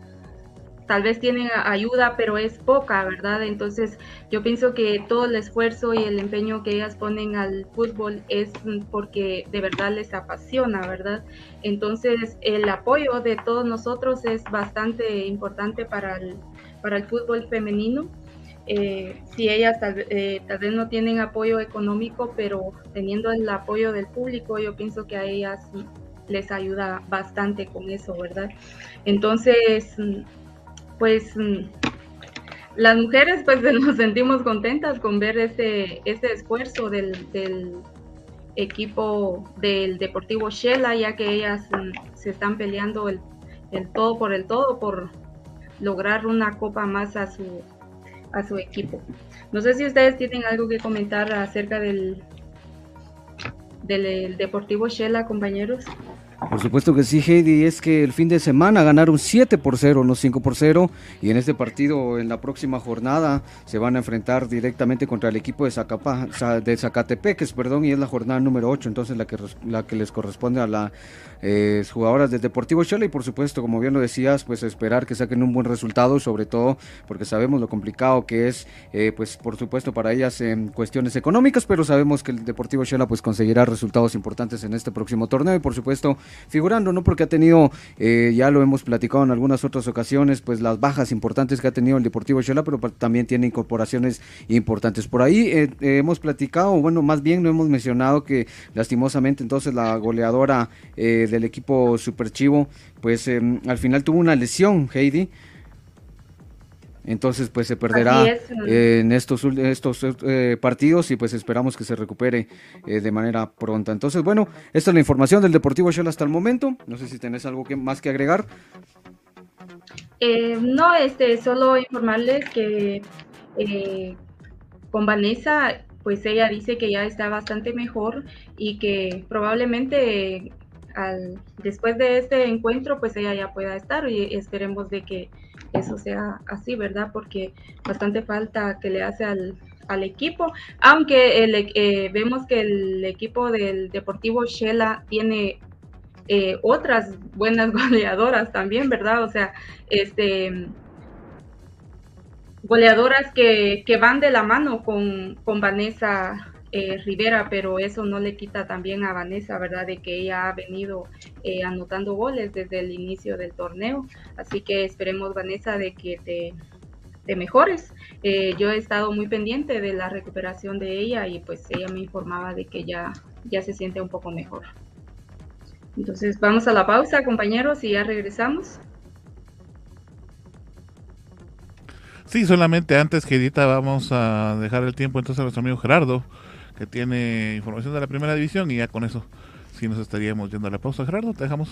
tal vez tienen ayuda, pero es poca, ¿verdad? Entonces yo pienso que todo el esfuerzo y el empeño que ellas ponen al fútbol es porque de verdad les apasiona, ¿verdad? Entonces el apoyo de todos nosotros es bastante importante para el, para el fútbol femenino. Eh, si ellas tal, eh, tal, vez no tienen apoyo económico, pero teniendo el apoyo del público, yo pienso que a ellas les ayuda bastante con eso, ¿verdad? Entonces, pues las mujeres pues nos sentimos contentas con ver ese, ese esfuerzo del, equipo del Deportivo Shela, ya que ellas mm, se están peleando el, todo por el todo por lograr una copa más a su, a su equipo. No sé si ustedes tienen algo que comentar acerca del, del Deportivo Shela, compañeros. Por supuesto que sí, Heidi, es que el fin de semana ganaron 7 por 0, no 5 por 0, y en este partido, en la próxima jornada, se van a enfrentar directamente contra el equipo de, Zacapa, de Zacatepeques, perdón, y es la jornada número 8, entonces la que, la que les corresponde a las eh, jugadoras del Deportivo Chola, y por supuesto, como bien lo decías, pues esperar que saquen un buen resultado, sobre todo porque sabemos lo complicado que es, eh, pues por supuesto, para ellas en cuestiones económicas, pero sabemos que el Deportivo Chola pues conseguirá resultados importantes en este próximo torneo, y por supuesto, figurando, ¿no? Porque ha tenido, eh, ya lo hemos platicado en algunas otras ocasiones, pues las bajas importantes que ha tenido el Deportivo Chola, pero también tiene incorporaciones importantes. Por ahí eh, eh, hemos platicado, bueno, más bien no hemos mencionado que lastimosamente entonces la goleadora del equipo Super Chivo, pues em, al final tuvo una lesión, Heidi. Entonces, pues se perderá en estos, estos eh, partidos y pues esperamos que se recupere eh, de manera pronta. Entonces, bueno, esta es la información del Deportivo Shell hasta el momento. No sé si tenés algo que, más que agregar. Eh, no, este, solo informarles que con Vanessa, pues ella dice que ya está bastante mejor y que probablemente al, después de este encuentro, pues ella ya pueda estar y esperemos de que eso sea así, ¿verdad? Porque bastante falta que le hace al, al equipo, aunque eh, vemos que el equipo del Deportivo Shela tiene eh, otras buenas goleadoras también, ¿verdad? O sea, este goleadoras que, que van de la mano con, con Vanessa eh, Rivera, pero eso no le quita también a Vanessa, ¿verdad? De que ella ha venido eh, anotando goles desde el inicio del torneo. Así que esperemos, Vanessa, de que te, mejores. Eh, yo he estado muy pendiente de la recuperación de ella y pues ella me informaba de que ya, ya se siente un poco mejor. Entonces vamos a la pausa, compañeros, y ya regresamos. Sí, solamente antes que edita vamos a dejar el tiempo entonces a nuestro amigo Gerardo que tiene información de la primera división y ya con eso sí nos estaríamos yendo a la pausa. Gerardo, te dejamos.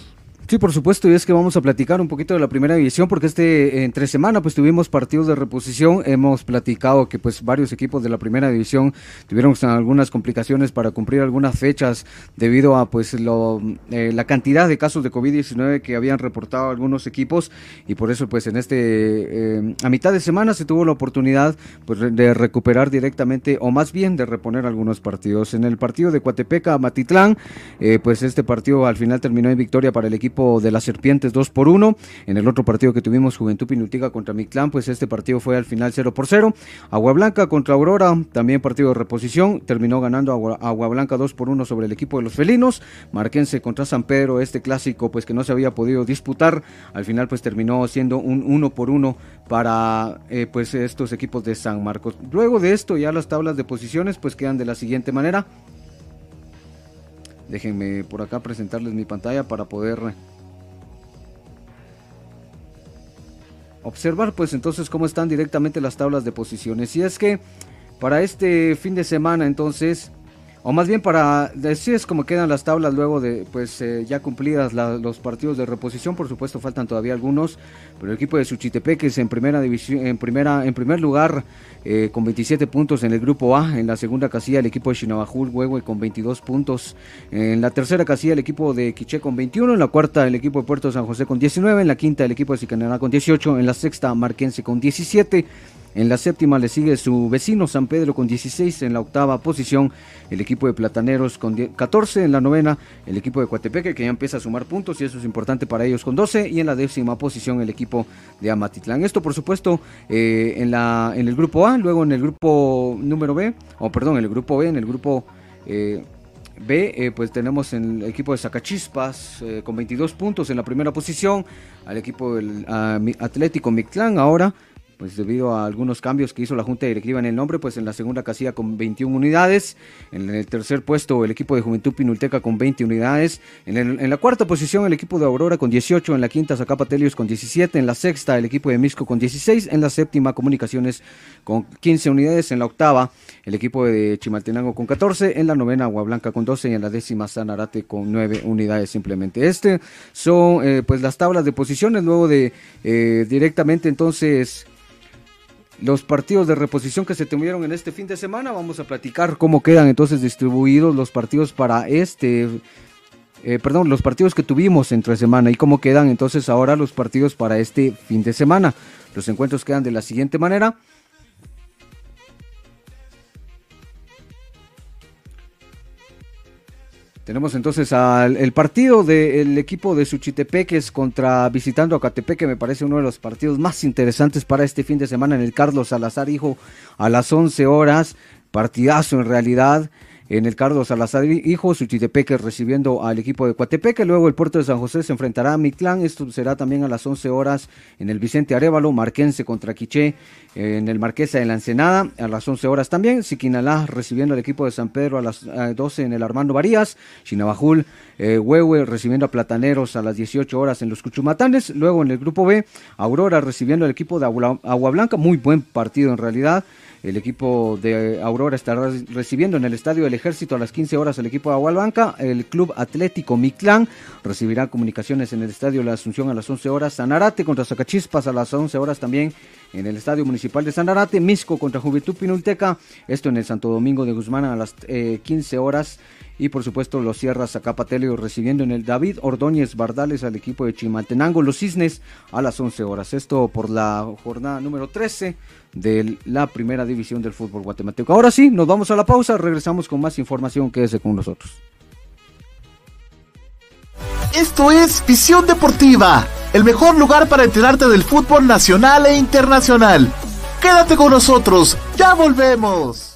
Sí, por supuesto, y es que vamos a platicar un poquito de la primera división, porque este entre semana pues tuvimos partidos de reposición, hemos platicado que pues varios equipos de la primera división tuvieron algunas complicaciones para cumplir algunas fechas debido a pues lo, eh, la cantidad de casos de COVID-19 que habían reportado algunos equipos y por eso pues en este eh, a mitad de semana se tuvo la oportunidad pues de recuperar directamente o más bien de reponer algunos partidos. En el partido de Coatepeca Matitlán, eh, pues este partido al final terminó en victoria para el equipo de las Serpientes 2 por 1. En el otro partido que tuvimos, Juventud Pinutiga contra Mictlán, pues este partido fue al final 0 por 0. Agua Blanca contra Aurora, también partido de reposición, terminó ganando Agua, Blanca 2 por 1 sobre el equipo de los felinos. Marquense contra San Pedro, este clásico pues que no se había podido disputar, al final pues terminó siendo un 1 por 1 para eh, pues estos equipos de San Marcos. Luego de esto ya las tablas de posiciones pues quedan de la siguiente manera. Déjenme por acá presentarles mi pantalla para poder observar pues entonces cómo están directamente las tablas de posiciones. Y es que para este fin de semana entonces o más bien para decir es como quedan las tablas luego de pues eh, ya cumplidas los partidos de reposición. Por supuesto faltan todavía algunos pero el equipo de es en primera división en primera en primer lugar eh, con 27 puntos en el grupo A. En la segunda casilla el equipo de Chinabajul Huehue con 22 puntos. En la tercera casilla el equipo de Quiché con 21 en la cuarta el equipo de Puerto San José con 19 en la quinta el equipo de Sicanera con 18 en la sexta Marquense con 17 en la séptima le sigue su vecino San Pedro con 16. En la octava posición el equipo de Plataneros con 14. En la novena el equipo de Coatepeque que ya empieza a sumar puntos y eso es importante para ellos con 12. Y en la décima posición el equipo de Amatitlán. Esto por supuesto eh, en, la, en el grupo A. Luego en el grupo número B, o perdón, en el grupo B, en el grupo... Eh, B, eh, pues tenemos en el equipo de Zacachispas con 22 puntos en la primera posición, al equipo del Atlético Mictlán ahora pues debido a algunos cambios que hizo la Junta Directiva en el nombre, pues en la segunda casilla con 21 unidades, en el tercer puesto el equipo de Juventud Pinulteca con 20 unidades, en, la cuarta posición el equipo de Aurora con 18, en la quinta Zacapa Telios con 17, en la sexta el equipo de Misco con 16, en la séptima Comunicaciones con 15 unidades, en la octava el equipo de Chimaltenango con 14, en la novena Agua Blanca con 12 y en la décima Sanarate con 9 unidades simplemente. Este son eh, pues las tablas de posiciones, luego de eh, directamente entonces los partidos de reposición que se tuvieron en este fin de semana. Vamos a platicar cómo quedan entonces distribuidos los partidos para este, eh, perdón, los partidos que tuvimos entre semana y cómo quedan entonces ahora los partidos para este fin de semana. Los encuentros quedan de la siguiente manera. Tenemos entonces al, el partido del equipo de Suchitepeques contra visitando a Catepeque, me parece uno de los partidos más interesantes para este fin de semana en el Carlos Salazar, hijo, a las 11 horas. Partidazo en realidad en el Carlos Salazar. Hijo, Suchitepeque recibiendo al equipo de Coatepeque, luego el puerto de San José se enfrentará a Mictlán, esto será también a las 11 horas en el Vicente Arevalo, Marquense contra Quiché en el Marquesa de la Ensenada, a las 11 horas también, Siquinalá recibiendo al equipo de San Pedro a las 12 en el Armando Varías, Chinabajul, eh, Huehue recibiendo a Plataneros a las 18 horas en los Cuchumatanes, luego en el grupo B, Aurora recibiendo al equipo de Agua Blanca, muy buen partido en realidad, el equipo de Aurora estará recibiendo en el Estadio del Ejército a las 15 horas el equipo de Agualbanca. El Club Atlético Mictlán recibirá comunicaciones en el Estadio la Asunción a las 11 horas. Sanarate contra Zacachispas a las 11 horas también en el Estadio Municipal de Sanarate. Misco contra Juventud Pinulteca. Esto en el Santo Domingo de Guzmán a las 15 eh, horas y por supuesto los Sierra Zacapatelio recibiendo en el David Ordóñez Bardales al equipo de Chimaltenango, los Cisnes a las 11 horas. Esto por la jornada número 13 de la primera división del fútbol guatemalteco. Ahora sí, nos vamos a la pausa, regresamos con más información, quédese con nosotros. Esto es Visión Deportiva, el mejor lugar para enterarte del fútbol nacional e internacional. Quédate con nosotros, ya volvemos.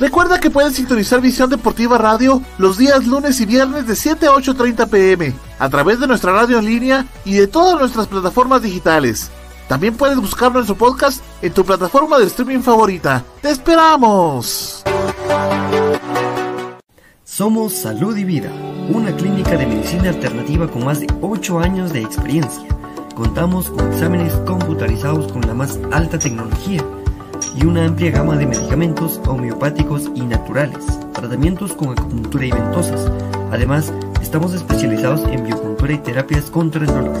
Recuerda que puedes sintonizar Visión Deportiva Radio los días lunes y viernes de 7 a 8.30 pm a través de nuestra radio en línea y de todas nuestras plataformas digitales. También puedes buscar nuestro podcast en tu plataforma de streaming favorita. ¡Te esperamos! Somos Salud y Vida, una clínica de medicina alternativa con más de 8 años de experiencia. Contamos con exámenes computarizados con la más alta tecnología y una amplia gama de medicamentos homeopáticos y naturales, tratamientos con acupuntura y ventosas. Además, estamos especializados en biocultura y terapias contra el dolor.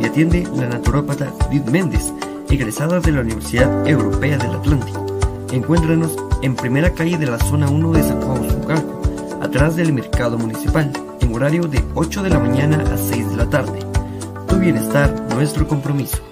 Y atiende la naturópata Judith Méndez, egresada de la Universidad Europea del Atlántico. Encuéntranos en primera calle de la zona 1 de San Juan Zucalco, atrás del mercado municipal, en horario de 8 de la mañana a 6 de la tarde. Tu bienestar, nuestro compromiso.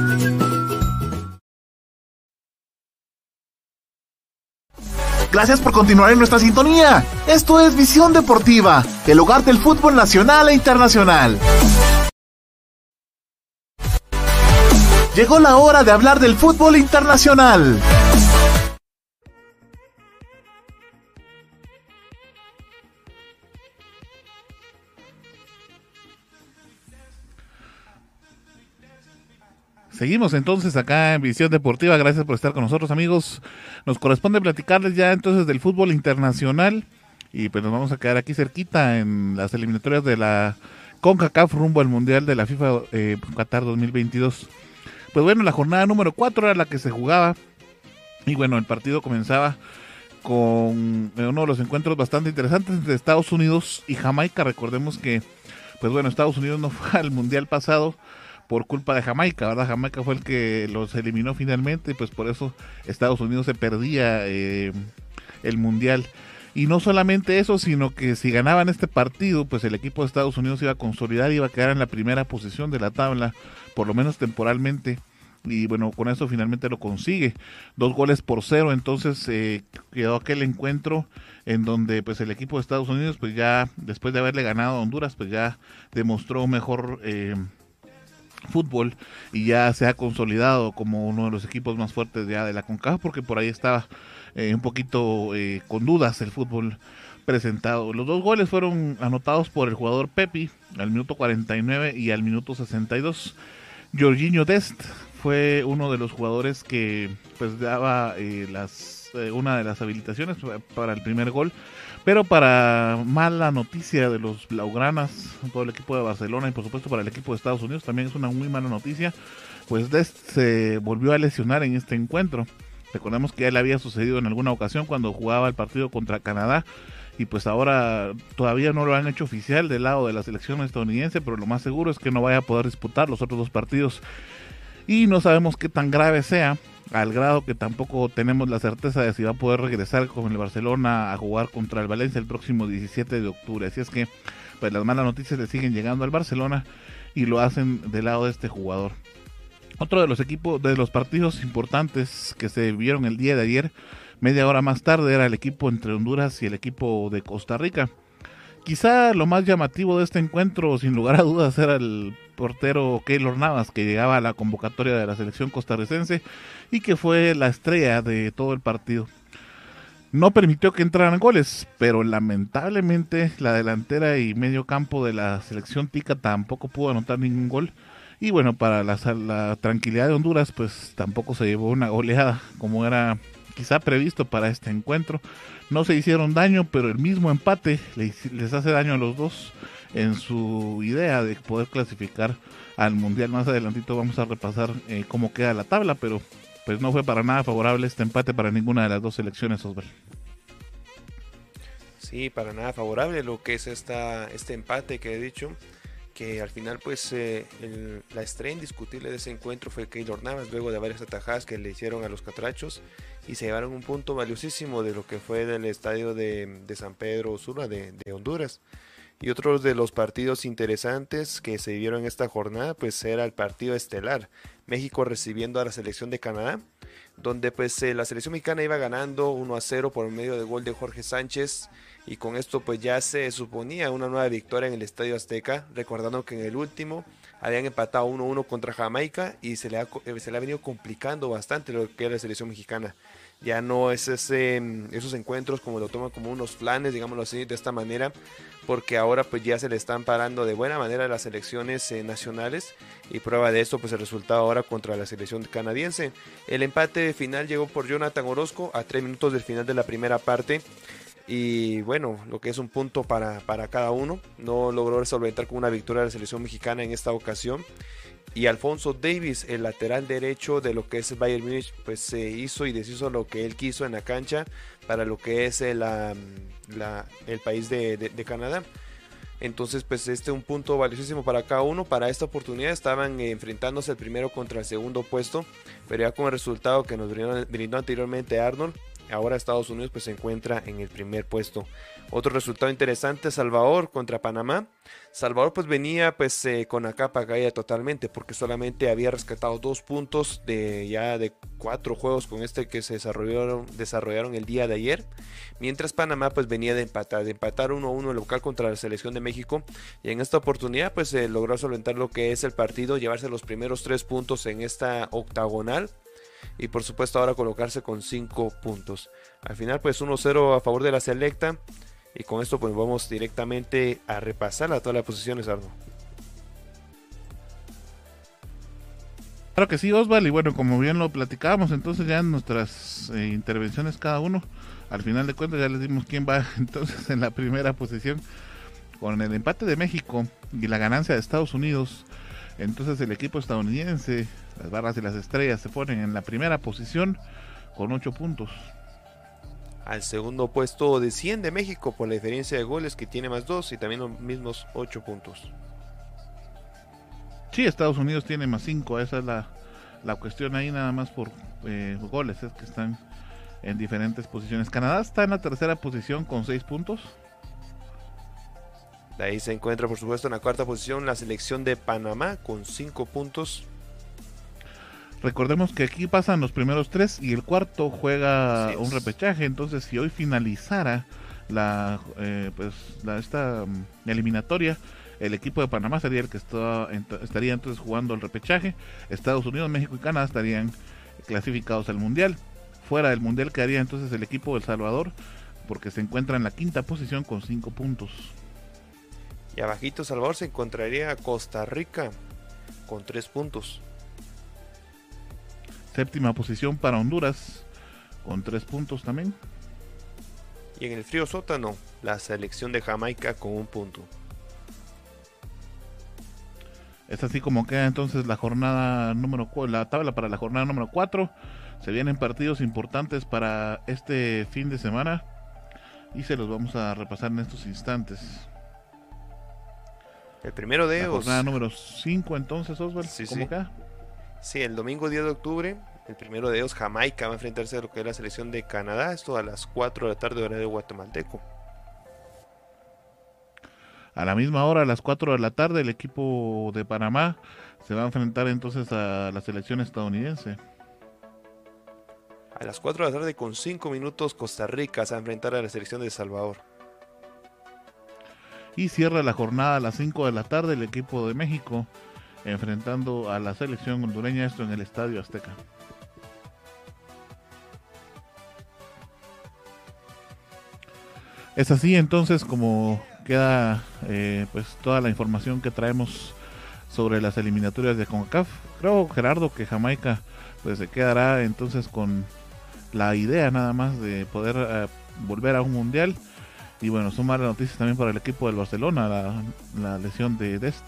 Gracias por continuar en nuestra sintonía. Esto es Visión Deportiva, el hogar del fútbol nacional e internacional. Llegó la hora de hablar del fútbol internacional. Seguimos entonces acá en Visión Deportiva. Gracias por estar con nosotros, amigos. Nos corresponde platicarles ya entonces del fútbol internacional. Y pues nos vamos a quedar aquí cerquita en las eliminatorias de la CONCACAF rumbo al Mundial de la FIFA eh, Qatar 2022. Pues bueno, la jornada número 4 era la que se jugaba. Y bueno, el partido comenzaba con uno de los encuentros bastante interesantes entre Estados Unidos y Jamaica. Recordemos que pues bueno, Estados Unidos no fue al Mundial pasado por culpa de Jamaica, ¿verdad? Jamaica fue el que los eliminó finalmente pues por eso Estados Unidos se perdía eh, el Mundial. Y no solamente eso, sino que si ganaban este partido, pues el equipo de Estados Unidos iba a consolidar y iba a quedar en la primera posición de la tabla, por lo menos temporalmente. Y bueno, con eso finalmente lo consigue. Dos goles por cero, entonces eh, quedó aquel encuentro en donde pues el equipo de Estados Unidos, pues ya después de haberle ganado a Honduras, pues ya demostró mejor... Eh, fútbol y ya se ha consolidado como uno de los equipos más fuertes ya de la CONCACAF porque por ahí estaba eh, un poquito eh, con dudas el fútbol presentado. Los dos goles fueron anotados por el jugador Pepi al minuto 49 y al minuto 62. Jorginho Dest fue uno de los jugadores que pues daba eh, las una de las habilitaciones para el primer gol. Pero para mala noticia de los Blaugranas, todo el equipo de Barcelona y por supuesto para el equipo de Estados Unidos también es una muy mala noticia, pues Dest se volvió a lesionar en este encuentro. Recordemos que ya le había sucedido en alguna ocasión cuando jugaba el partido contra Canadá y pues ahora todavía no lo han hecho oficial del lado de la selección estadounidense, pero lo más seguro es que no vaya a poder disputar los otros dos partidos y no sabemos qué tan grave sea al grado que tampoco tenemos la certeza de si va a poder regresar con el Barcelona a jugar contra el Valencia el próximo 17 de octubre. Así es que pues las malas noticias le siguen llegando al Barcelona y lo hacen del lado de este jugador. Otro de los equipos, de los partidos importantes que se vieron el día de ayer, media hora más tarde, era el equipo entre Honduras y el equipo de Costa Rica. Quizá lo más llamativo de este encuentro, sin lugar a dudas, era el portero Keylor Navas, que llegaba a la convocatoria de la selección costarricense y que fue la estrella de todo el partido. No permitió que entraran goles, pero lamentablemente la delantera y medio campo de la selección tica tampoco pudo anotar ningún gol y bueno, para la, tranquilidad de Honduras, pues tampoco se llevó una goleada como era quizá previsto para este encuentro. No se hicieron daño, pero el mismo empate les hace daño a los dos en su idea de poder clasificar al Mundial. Más adelantito vamos a repasar eh, cómo queda la tabla, pero pues no fue para nada favorable este empate para ninguna de las dos selecciones, Osvaldo. Sí, para nada favorable lo que es esta, este empate que he dicho que al final pues eh, la estrella indiscutible de ese encuentro fue Keylor Navas luego de varias atajadas que le hicieron a los catrachos y se llevaron un punto valiosísimo de lo que fue del estadio de, San Pedro Sula de, Honduras. Y otro de los partidos interesantes que se vieron esta jornada pues era el partido estelar, México recibiendo a la selección de Canadá, donde pues eh, la selección mexicana iba ganando 1 a 0 por medio de gol de Jorge Sánchez y con esto pues ya se suponía una nueva victoria en el Estadio Azteca, recordando que en el último habían empatado 1-1 contra Jamaica y se le, ha, eh, se le ha venido complicando bastante lo que era la selección mexicana. Ya no es ese, mm, esos encuentros como lo toman como unos planes, digámoslo así, de esta manera, porque ahora pues ya se le están parando de buena manera las selecciones eh, nacionales y prueba de esto pues el resultado ahora contra la selección canadiense. El empate final llegó por Jonathan Orozco a tres minutos del final de la primera parte y bueno, lo que es un punto para, para cada uno. No logró solventar con una victoria de la selección mexicana en esta ocasión. Y Alfonso Davis, el lateral derecho de lo que es Bayern Munich, pues se hizo y deshizo lo que él quiso en la cancha para lo que es el, el país de, Canadá. Entonces, pues este es un punto valiosísimo para cada uno. Para esta oportunidad estaban enfrentándose el primero contra el segundo puesto, pero ya con el resultado que nos brindó anteriormente Arnold, Ahora Estados Unidos pues se encuentra en el primer puesto. Otro resultado interesante, Salvador contra Panamá. Salvador pues venía pues eh, con la capa totalmente porque solamente había rescatado dos puntos de ya de cuatro juegos con este que se desarrollaron, desarrollaron el día de ayer. Mientras Panamá pues venía de empatar, de empatar 1-1 local contra la selección de México. Y en esta oportunidad pues se logró solventar lo que es el partido, llevarse los primeros tres puntos en esta octagonal y por supuesto ahora colocarse con 5 puntos. Al final pues 1-0 a favor de la selecta y con esto pues vamos directamente a repasar a todas las posiciones, Arno. Claro que sí, Osval, y bueno, como bien lo platicábamos, entonces ya en nuestras eh, intervenciones cada uno, al final de cuentas ya les dimos quién va entonces en la primera posición con el empate de México y la ganancia de Estados Unidos. Entonces el equipo estadounidense las barras y las estrellas se ponen en la primera posición con 8 puntos. Al segundo puesto desciende México por la diferencia de goles que tiene más 2 y también los mismos 8 puntos. Sí, Estados Unidos tiene más 5, esa es la, la cuestión ahí nada más por eh, goles, es que están en diferentes posiciones. Canadá está en la tercera posición con 6 puntos. De ahí se encuentra, por supuesto, en la cuarta posición la selección de Panamá con 5 puntos. Recordemos que aquí pasan los primeros tres y el cuarto juega un repechaje. Entonces, si hoy finalizara la, eh, pues, la, esta mm, eliminatoria, el equipo de Panamá sería el que está, estaría entonces jugando el repechaje. Estados Unidos, México y Canadá estarían clasificados al Mundial. Fuera del Mundial quedaría entonces el equipo de El Salvador, porque se encuentra en la quinta posición con cinco puntos. Y abajito Salvador se encontraría Costa Rica con tres puntos. Séptima posición para Honduras con tres puntos también. Y en el frío sótano, la selección de Jamaica con un punto. Es así como queda entonces la jornada número la tabla para la jornada número 4. Se vienen partidos importantes para este fin de semana y se los vamos a repasar en estos instantes. El primero de ellos. Jornada número 5 entonces, Osvaldo. Sí, ¿Cómo sí. queda? Sí, el domingo 10 de octubre, el primero de ellos, Jamaica va a enfrentarse a lo que es la selección de Canadá. Esto a las 4 de la tarde, hora de guatemalteco. A la misma hora, a las 4 de la tarde, el equipo de Panamá se va a enfrentar entonces a la selección estadounidense. A las 4 de la tarde, con 5 minutos, Costa Rica se va a enfrentar a la selección de El Salvador. Y cierra la jornada a las 5 de la tarde el equipo de México enfrentando a la selección hondureña, esto en el Estadio Azteca. Es así entonces como queda eh, pues toda la información que traemos sobre las eliminatorias de CONCACAF. Creo Gerardo que Jamaica pues se quedará entonces con la idea nada más de poder eh, volver a un mundial y bueno son malas noticias también para el equipo del Barcelona la, lesión de Dest.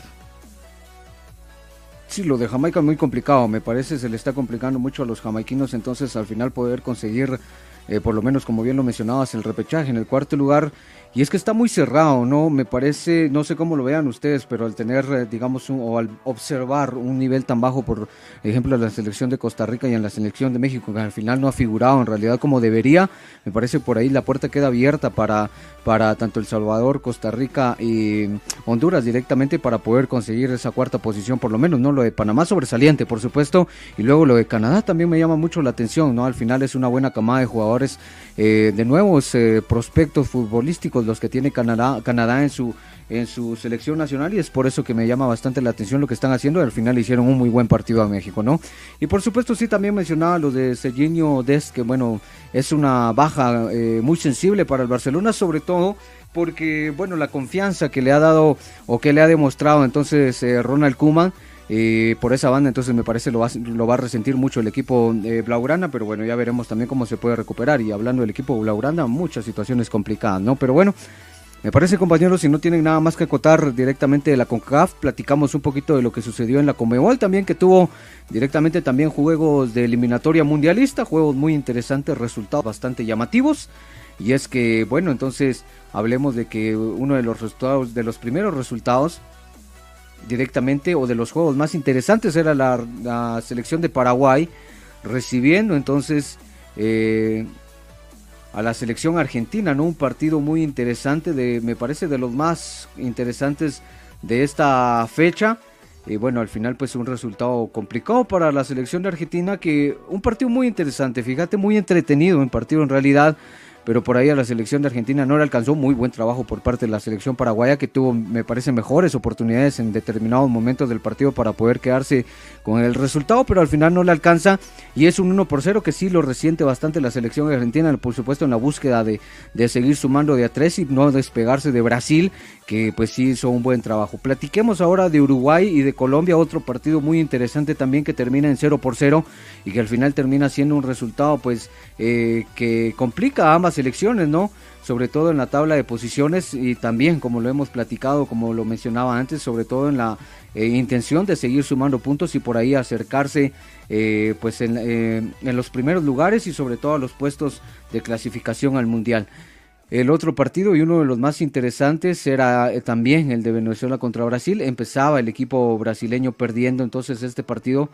Sí, lo de Jamaica es muy complicado, me parece se le está complicando mucho a los jamaiquinos, entonces al final poder conseguir, eh, por lo menos como bien lo mencionabas, el repechaje en el cuarto lugar, y es que está muy cerrado, ¿no? Me parece, no sé cómo lo vean ustedes, pero al tener, eh, digamos, un, o al observar un nivel tan bajo, por ejemplo, en la selección de Costa Rica y en la selección de México, que al final no ha figurado en realidad como debería, me parece por ahí la puerta queda abierta para, para tanto El Salvador, Costa Rica y Honduras directamente para poder conseguir esa cuarta posición, por lo menos, ¿no? Lo de Panamá sobresaliente, por supuesto, y luego lo de Canadá también me llama mucho la atención, ¿no? Al final es una buena camada de jugadores, eh, de nuevos eh, prospectos futbolísticos los que tiene Canadá, Canadá en su en su selección nacional y es por eso que me llama bastante la atención lo que están haciendo al final hicieron un muy buen partido a México, ¿no? Y por supuesto sí también mencionaba lo de Serginho Dest, que bueno, es una baja eh, muy sensible para el Barcelona, sobre todo porque, bueno, la confianza que le ha dado o que le ha demostrado entonces eh, Ronald Koeman, eh, por esa banda, entonces me parece lo va, lo va a resentir mucho el equipo eh, Blaugrana, pero bueno, ya veremos también cómo se puede recuperar. Y hablando del equipo Blaugrana, muchas situaciones complicadas, ¿no? Pero bueno, me parece, compañeros, si no tienen nada más que acotar directamente de la CONCACAF, platicamos un poquito de lo que sucedió en la Comebol también, que tuvo directamente también juegos de eliminatoria mundialista, juegos muy interesantes, resultados bastante llamativos. Y es que, bueno, entonces hablemos de que uno de los resultados, de los primeros resultados directamente o de los juegos más interesantes era la, selección de Paraguay recibiendo entonces eh, a la selección argentina, ¿no? Un partido muy interesante, de, me parece de los más interesantes de esta fecha. Y bueno, al final pues un resultado complicado para la selección de Argentina, que un partido muy interesante, fíjate, muy entretenido, un partido en realidad, pero por ahí a la selección de Argentina no le alcanzó muy buen trabajo por parte de la selección paraguaya, que tuvo, me parece, mejores oportunidades en determinados momentos del partido para poder quedarse con el resultado, pero al final no le alcanza y es un 1 por 0 que sí lo resiente bastante la selección argentina, por supuesto en la búsqueda de, de seguir sumando de a tres y no despegarse de Brasil, que pues sí hizo un buen trabajo. Platiquemos ahora de Uruguay y de Colombia, otro partido muy interesante también que termina en 0 por 0 y que al final termina siendo un resultado pues eh, que complica a ambas selecciones, ¿no? sobre todo en la tabla de posiciones y también, como lo hemos platicado, como lo mencionaba antes, sobre todo en la eh, intención de seguir sumando puntos y por ahí acercarse eh, pues en, eh, en, los primeros lugares y sobre todo a los puestos de clasificación al Mundial. El otro partido y uno de los más interesantes era eh, también el de Venezuela contra Brasil. Empezaba el equipo brasileño perdiendo entonces este partido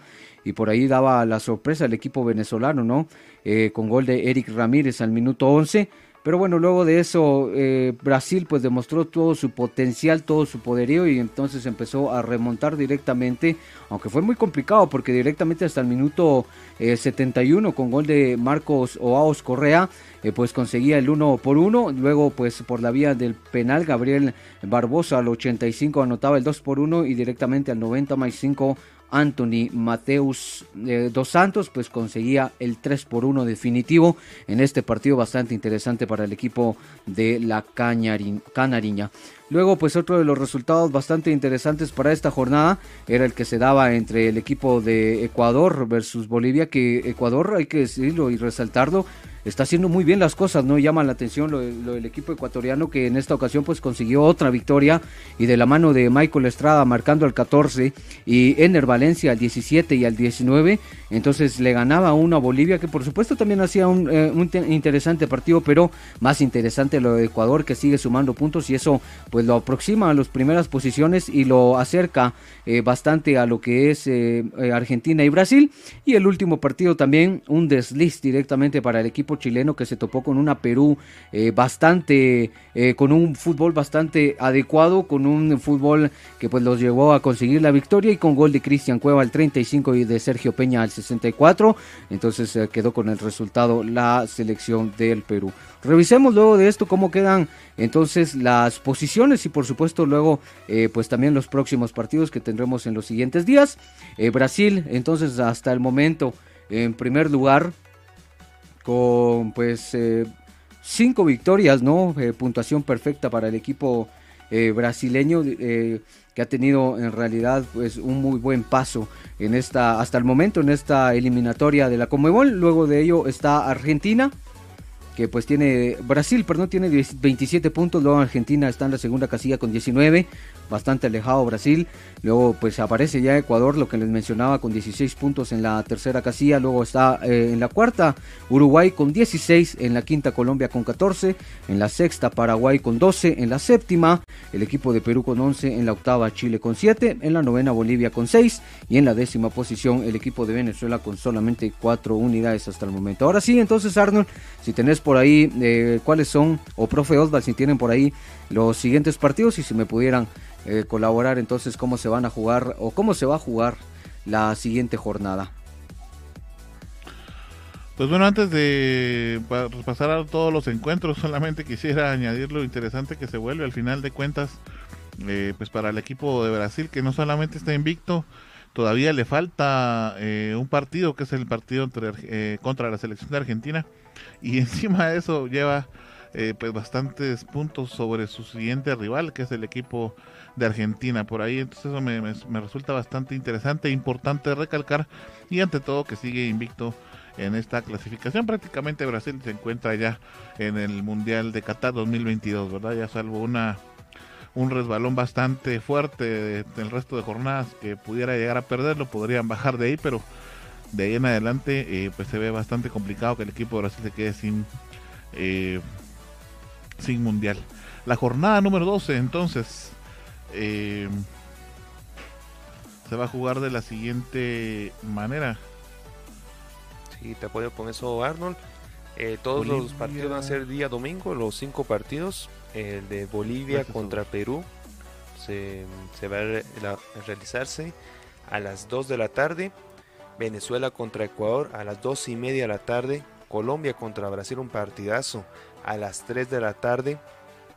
y por ahí daba la sorpresa el equipo venezolano, ¿no? Eh, con gol de Eric Ramírez al minuto 11 pero bueno, luego de eso eh, Brasil pues demostró todo su potencial, todo su poderío y entonces empezó a remontar directamente, aunque fue muy complicado porque directamente hasta el minuto 71 eh, con gol de Marcos Oaos Correa eh, pues conseguía el uno por uno, luego pues por la vía del penal Gabriel Barbosa al 85 anotaba el 2 por 1 y directamente al 90 más 5 Anthony Mateus eh, dos Santos pues conseguía el 3 por 1 definitivo en este partido bastante interesante para el equipo de la Canariña. Luego, pues otro de los resultados bastante interesantes para esta jornada era el que se daba entre el equipo de Ecuador versus Bolivia, que Ecuador, hay que decirlo y resaltarlo, está haciendo muy bien las cosas, ¿no? Llama la atención lo, del equipo ecuatoriano que en esta ocasión pues consiguió otra victoria y de la mano de Michael Estrada marcando al 14 y Ener Valencia al 17 y al 19, entonces le ganaba uno a Bolivia que por supuesto también hacía un, eh, interesante partido, pero más interesante lo de Ecuador que sigue sumando puntos y eso pues lo aproxima a las primeras posiciones y lo acerca eh, bastante a lo que es eh, Argentina y Brasil y el último partido también un desliz directamente para el equipo chileno que se topó con una Perú eh, bastante, eh, con un fútbol bastante adecuado, con un fútbol que pues los llevó a conseguir la victoria y con gol de Cristian Cueva al 35 y de Sergio Peña al 64. Entonces eh, quedó con el resultado la selección del Perú. Revisemos luego de esto cómo quedan entonces las posiciones y por supuesto luego pues también los próximos partidos que tendremos en los siguientes días. Brasil entonces hasta el momento en primer lugar con pues eh, cinco victorias, ¿no? Eh, puntuación perfecta para el equipo eh, brasileño que ha tenido en realidad pues un muy buen paso en esta hasta el momento en esta eliminatoria de la Conmebol. Luego de ello está Argentina que pues tiene Brasil, perdón, tiene 27 puntos, luego Argentina está en la segunda casilla con 19, bastante alejado Brasil. Luego pues aparece ya Ecuador, lo que les mencionaba, con 16 puntos en la tercera casilla. Luego está eh, en la cuarta Uruguay con 16, en la quinta Colombia con 14, en la sexta Paraguay con 12, en la séptima el equipo de Perú con 11, en la octava Chile con 7, en la novena Bolivia con 6 y en la décima posición el equipo de Venezuela con solamente 4 unidades hasta el momento. Ahora sí, entonces Arnold, si tenés por ahí eh, cuáles son, o profe Osval, si tienen por ahí los siguientes partidos y si me pudieran eh, colaborar entonces cómo se van a jugar o cómo se va a jugar la siguiente jornada. Pues bueno, antes de pasar a todos los encuentros, solamente quisiera añadir lo interesante que se vuelve al final de cuentas, eh, pues para el equipo de Brasil, que no solamente está invicto, todavía le falta eh, un partido, que es el partido entre, contra la selección de Argentina, y encima de eso lleva pues bastantes puntos sobre su siguiente rival, que es el equipo de Argentina por ahí. Entonces eso me, resulta bastante interesante e importante recalcar. Y ante todo que sigue invicto en esta clasificación. Prácticamente Brasil se encuentra ya en el Mundial de Qatar 2022, ¿verdad? Ya salvo una un resbalón bastante fuerte del resto de jornadas que pudiera llegar a perderlo, podrían bajar de ahí, pero de ahí en adelante eh, pues se ve bastante complicado que el equipo de Brasil se quede sin, eh, sin mundial. La jornada número 12 entonces eh, se va a jugar de la siguiente manera. Sí, te apoyo con eso, Arnold. Eh, todos los partidos van a ser día domingo, los cinco partidos. El de Bolivia contra Perú se, va a, realizarse a las 2 de la tarde. Venezuela contra Ecuador a las 2 y media de la tarde. Colombia contra Brasil, un partidazo a las 3 de la tarde.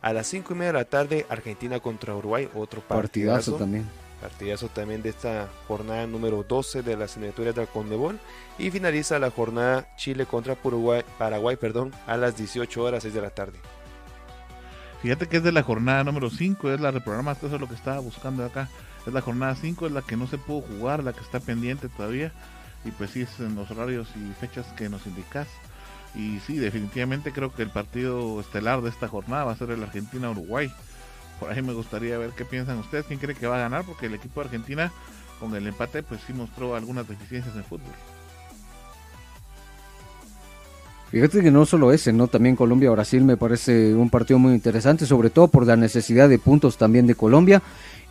A las 5 y media de la tarde, Argentina contra Uruguay, otro partidazo. también. Partidazo también de esta jornada número 12 de las eliminatorias de Condebol. Y finaliza la jornada Chile contra Paraguay, Paraguay perdón, a las 18 horas 6 de la tarde. Fíjate que es de la jornada número 5, es la reprograma, eso es lo que estaba buscando acá. Es la jornada 5, es la que no se pudo jugar, la que está pendiente todavía. Y pues sí, es en los horarios y fechas que nos indicas. Y sí, definitivamente creo que el partido estelar de esta jornada va a ser el Argentina-Uruguay. Por ahí me gustaría ver qué piensan ustedes, quién cree que va a ganar, porque el equipo de Argentina con el empate pues sí mostró algunas deficiencias en fútbol. Fíjate que no solo ese, ¿no? También Colombia-Brasil me parece un partido muy interesante, sobre todo por la necesidad de puntos también de Colombia.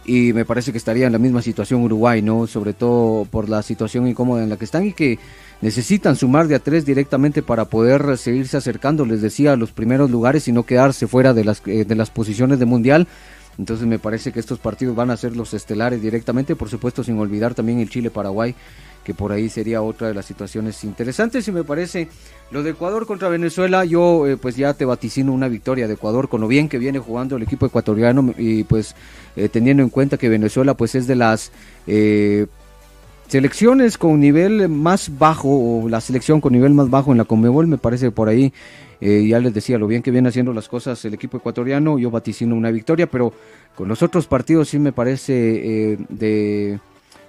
Y me parece que estaría en la misma situación Uruguay, ¿no? Sobre todo por la situación incómoda en la que están y que necesitan sumar de a tres directamente para poder seguirse acercando, les decía, a los primeros lugares y no quedarse fuera de las, eh, de las posiciones de mundial. Entonces me parece que estos partidos van a ser los estelares directamente, por supuesto sin olvidar también el Chile-Paraguay que por ahí sería otra de las situaciones interesantes. Y me parece lo de Ecuador contra Venezuela yo eh, pues ya te vaticino una victoria de Ecuador con lo bien que viene jugando el equipo ecuatoriano y pues eh, teniendo en cuenta que Venezuela pues es de las eh, selecciones con nivel más bajo o la selección con nivel más bajo en la Conmebol me parece por ahí ya les decía lo bien que viene haciendo las cosas el equipo ecuatoriano yo vaticino una victoria pero con los otros partidos sí me parece de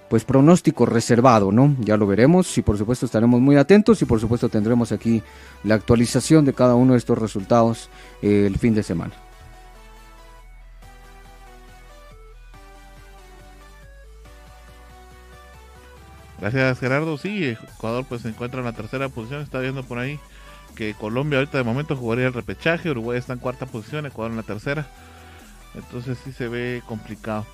pues pronóstico reservado, ¿no? Ya lo veremos y por supuesto estaremos muy atentos y por supuesto tendremos aquí la actualización de cada uno de estos resultados eh, el fin de semana. Gracias Gerardo. Sí, Ecuador pues se encuentra en la tercera posición. Está viendo por ahí que Colombia ahorita de momento jugaría el repechaje. Uruguay está en cuarta posición, Ecuador en la tercera. Entonces sí se ve complicado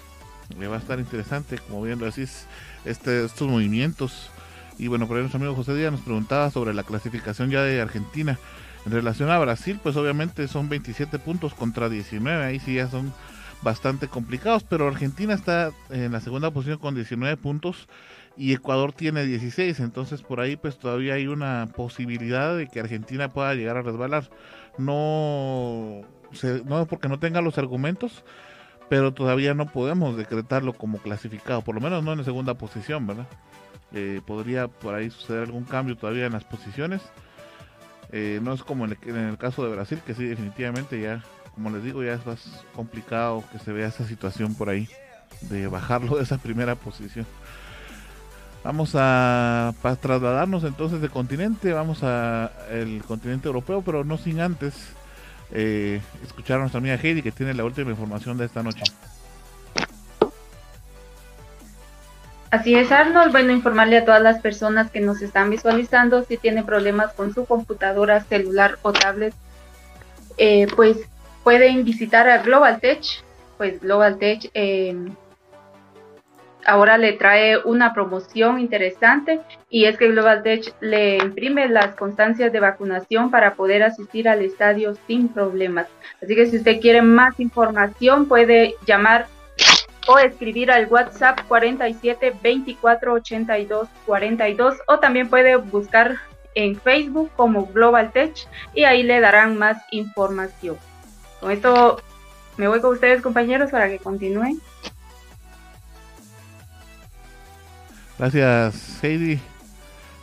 va a estar interesante, como bien lo decís, este, estos movimientos. Y bueno, por ahí nuestro amigo José Díaz nos preguntaba sobre la clasificación ya de Argentina. En relación a Brasil, pues obviamente son 27 puntos contra 19, ahí sí ya son bastante complicados, pero Argentina está en la segunda posición con 19 puntos y Ecuador tiene 16, entonces por ahí pues todavía hay una posibilidad de que Argentina pueda llegar a resbalar. No, no porque no tenga los argumentos, pero todavía no podemos decretarlo como clasificado, por lo menos no en la segunda posición, ¿verdad? Eh, podría por ahí suceder algún cambio todavía en las posiciones. Eh, no es como en el, caso de Brasil, que sí, definitivamente ya, como les digo, ya es más complicado que se vea esa situación por ahí, de bajarlo de esa primera posición. Vamos a trasladarnos entonces de continente, vamos a el continente europeo, pero no sin antes eh, escuchar a nuestra amiga Heidi que tiene la última información de esta noche. Así es, Arnold. Bueno, informarle a todas las personas que nos están visualizando si tienen problemas con su computadora, celular o tablet, eh, pues pueden visitar a Global Tech. Pues Global Tech eh, ahora le trae una promoción interesante y es que Global Tech le imprime las constancias de vacunación para poder asistir al estadio sin problemas. Así que si usted quiere más información puede llamar o escribir al WhatsApp 47 24 82 42 o también puede buscar en Facebook como Global Tech y ahí le darán más información. Con esto me voy con ustedes compañeros para que continúen. Gracias, Heidi.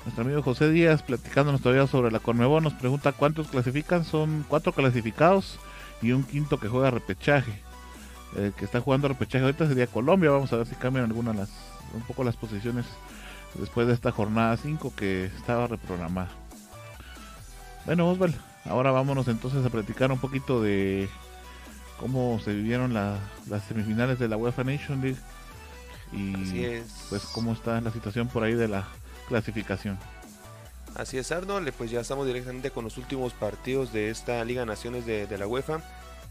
Nuestro amigo José Díaz, platicándonos todavía sobre la Conmebol, nos pregunta cuántos clasifican. Son cuatro clasificados y un quinto que juega repechaje. El que está jugando repechaje ahorita sería Colombia. Vamos a ver si cambian algunas las, un poco las posiciones después de esta jornada 5 que estaba reprogramada. Bueno, Osval, ahora vámonos entonces a platicar un poquito de cómo se vivieron las semifinales de la UEFA Nation League y es. pues cómo está la situación por ahí de la clasificación. Así es, Arnold, pues ya estamos directamente con los últimos partidos de esta Liga Naciones de, la UEFA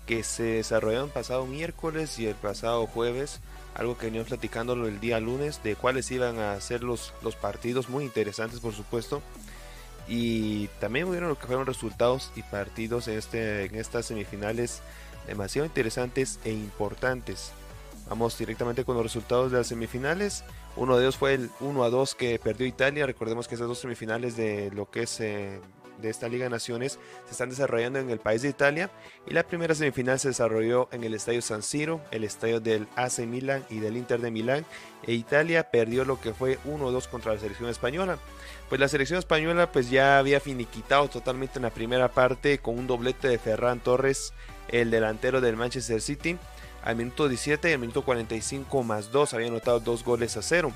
que se desarrollaron pasado miércoles y el pasado jueves, algo que veníamos platicando el día lunes, de cuáles iban a ser los, los partidos, muy interesantes por supuesto, y también vieron lo que fueron resultados y partidos en, este, en estas semifinales demasiado interesantes e importantes. Vamos directamente con los resultados de las semifinales. Uno de ellos fue el 1 a 2 que perdió Italia. Recordemos que esas dos semifinales de lo que es eh, de esta Liga de Naciones se están desarrollando en el país de Italia. Y la primera semifinal se desarrolló en el estadio San Siro, el estadio del AC Milan y del Inter de Milán. E Italia perdió lo que fue 1 2 contra la selección española. Pues la selección española pues ya había finiquitado totalmente en la primera parte con un doblete de Ferran Torres, el delantero del Manchester City al minuto 17 y al minuto 45 más 2 había anotado dos goles a cero.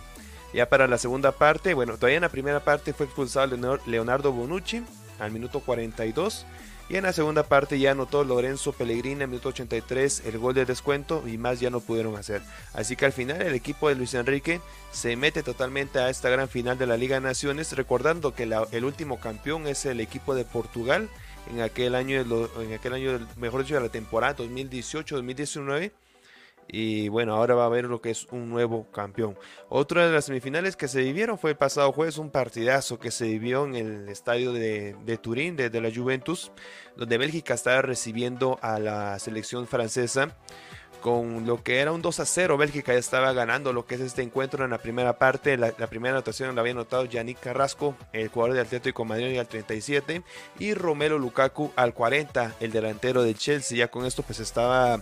Ya para la segunda parte, bueno, todavía en la primera parte fue expulsado Leonardo Bonucci al minuto 42 Y en la segunda parte ya anotó Lorenzo Pellegrini en minuto 83 el gol de descuento y más ya no pudieron hacer. Así que al final el equipo de Luis Enrique se mete totalmente a esta gran final de la Liga de Naciones, recordando que el último campeón es el equipo de Portugal en aquel año, en aquel año mejor dicho, de la temporada 2018-2019 y bueno, ahora va a haber lo que es un nuevo campeón. Otra de las semifinales que se vivieron fue el pasado jueves, un partidazo que se vivió en el estadio de, Turín, de, de, la Juventus, donde Bélgica estaba recibiendo a la selección francesa con lo que era un 2 a 0. Bélgica ya estaba ganando lo que es este encuentro en la primera parte. La, primera anotación la había anotado Yannick Carrasco, el jugador de Atlético Madrid al 37, y Romelo Lukaku al 40, el delantero del Chelsea. Ya con esto pues estaba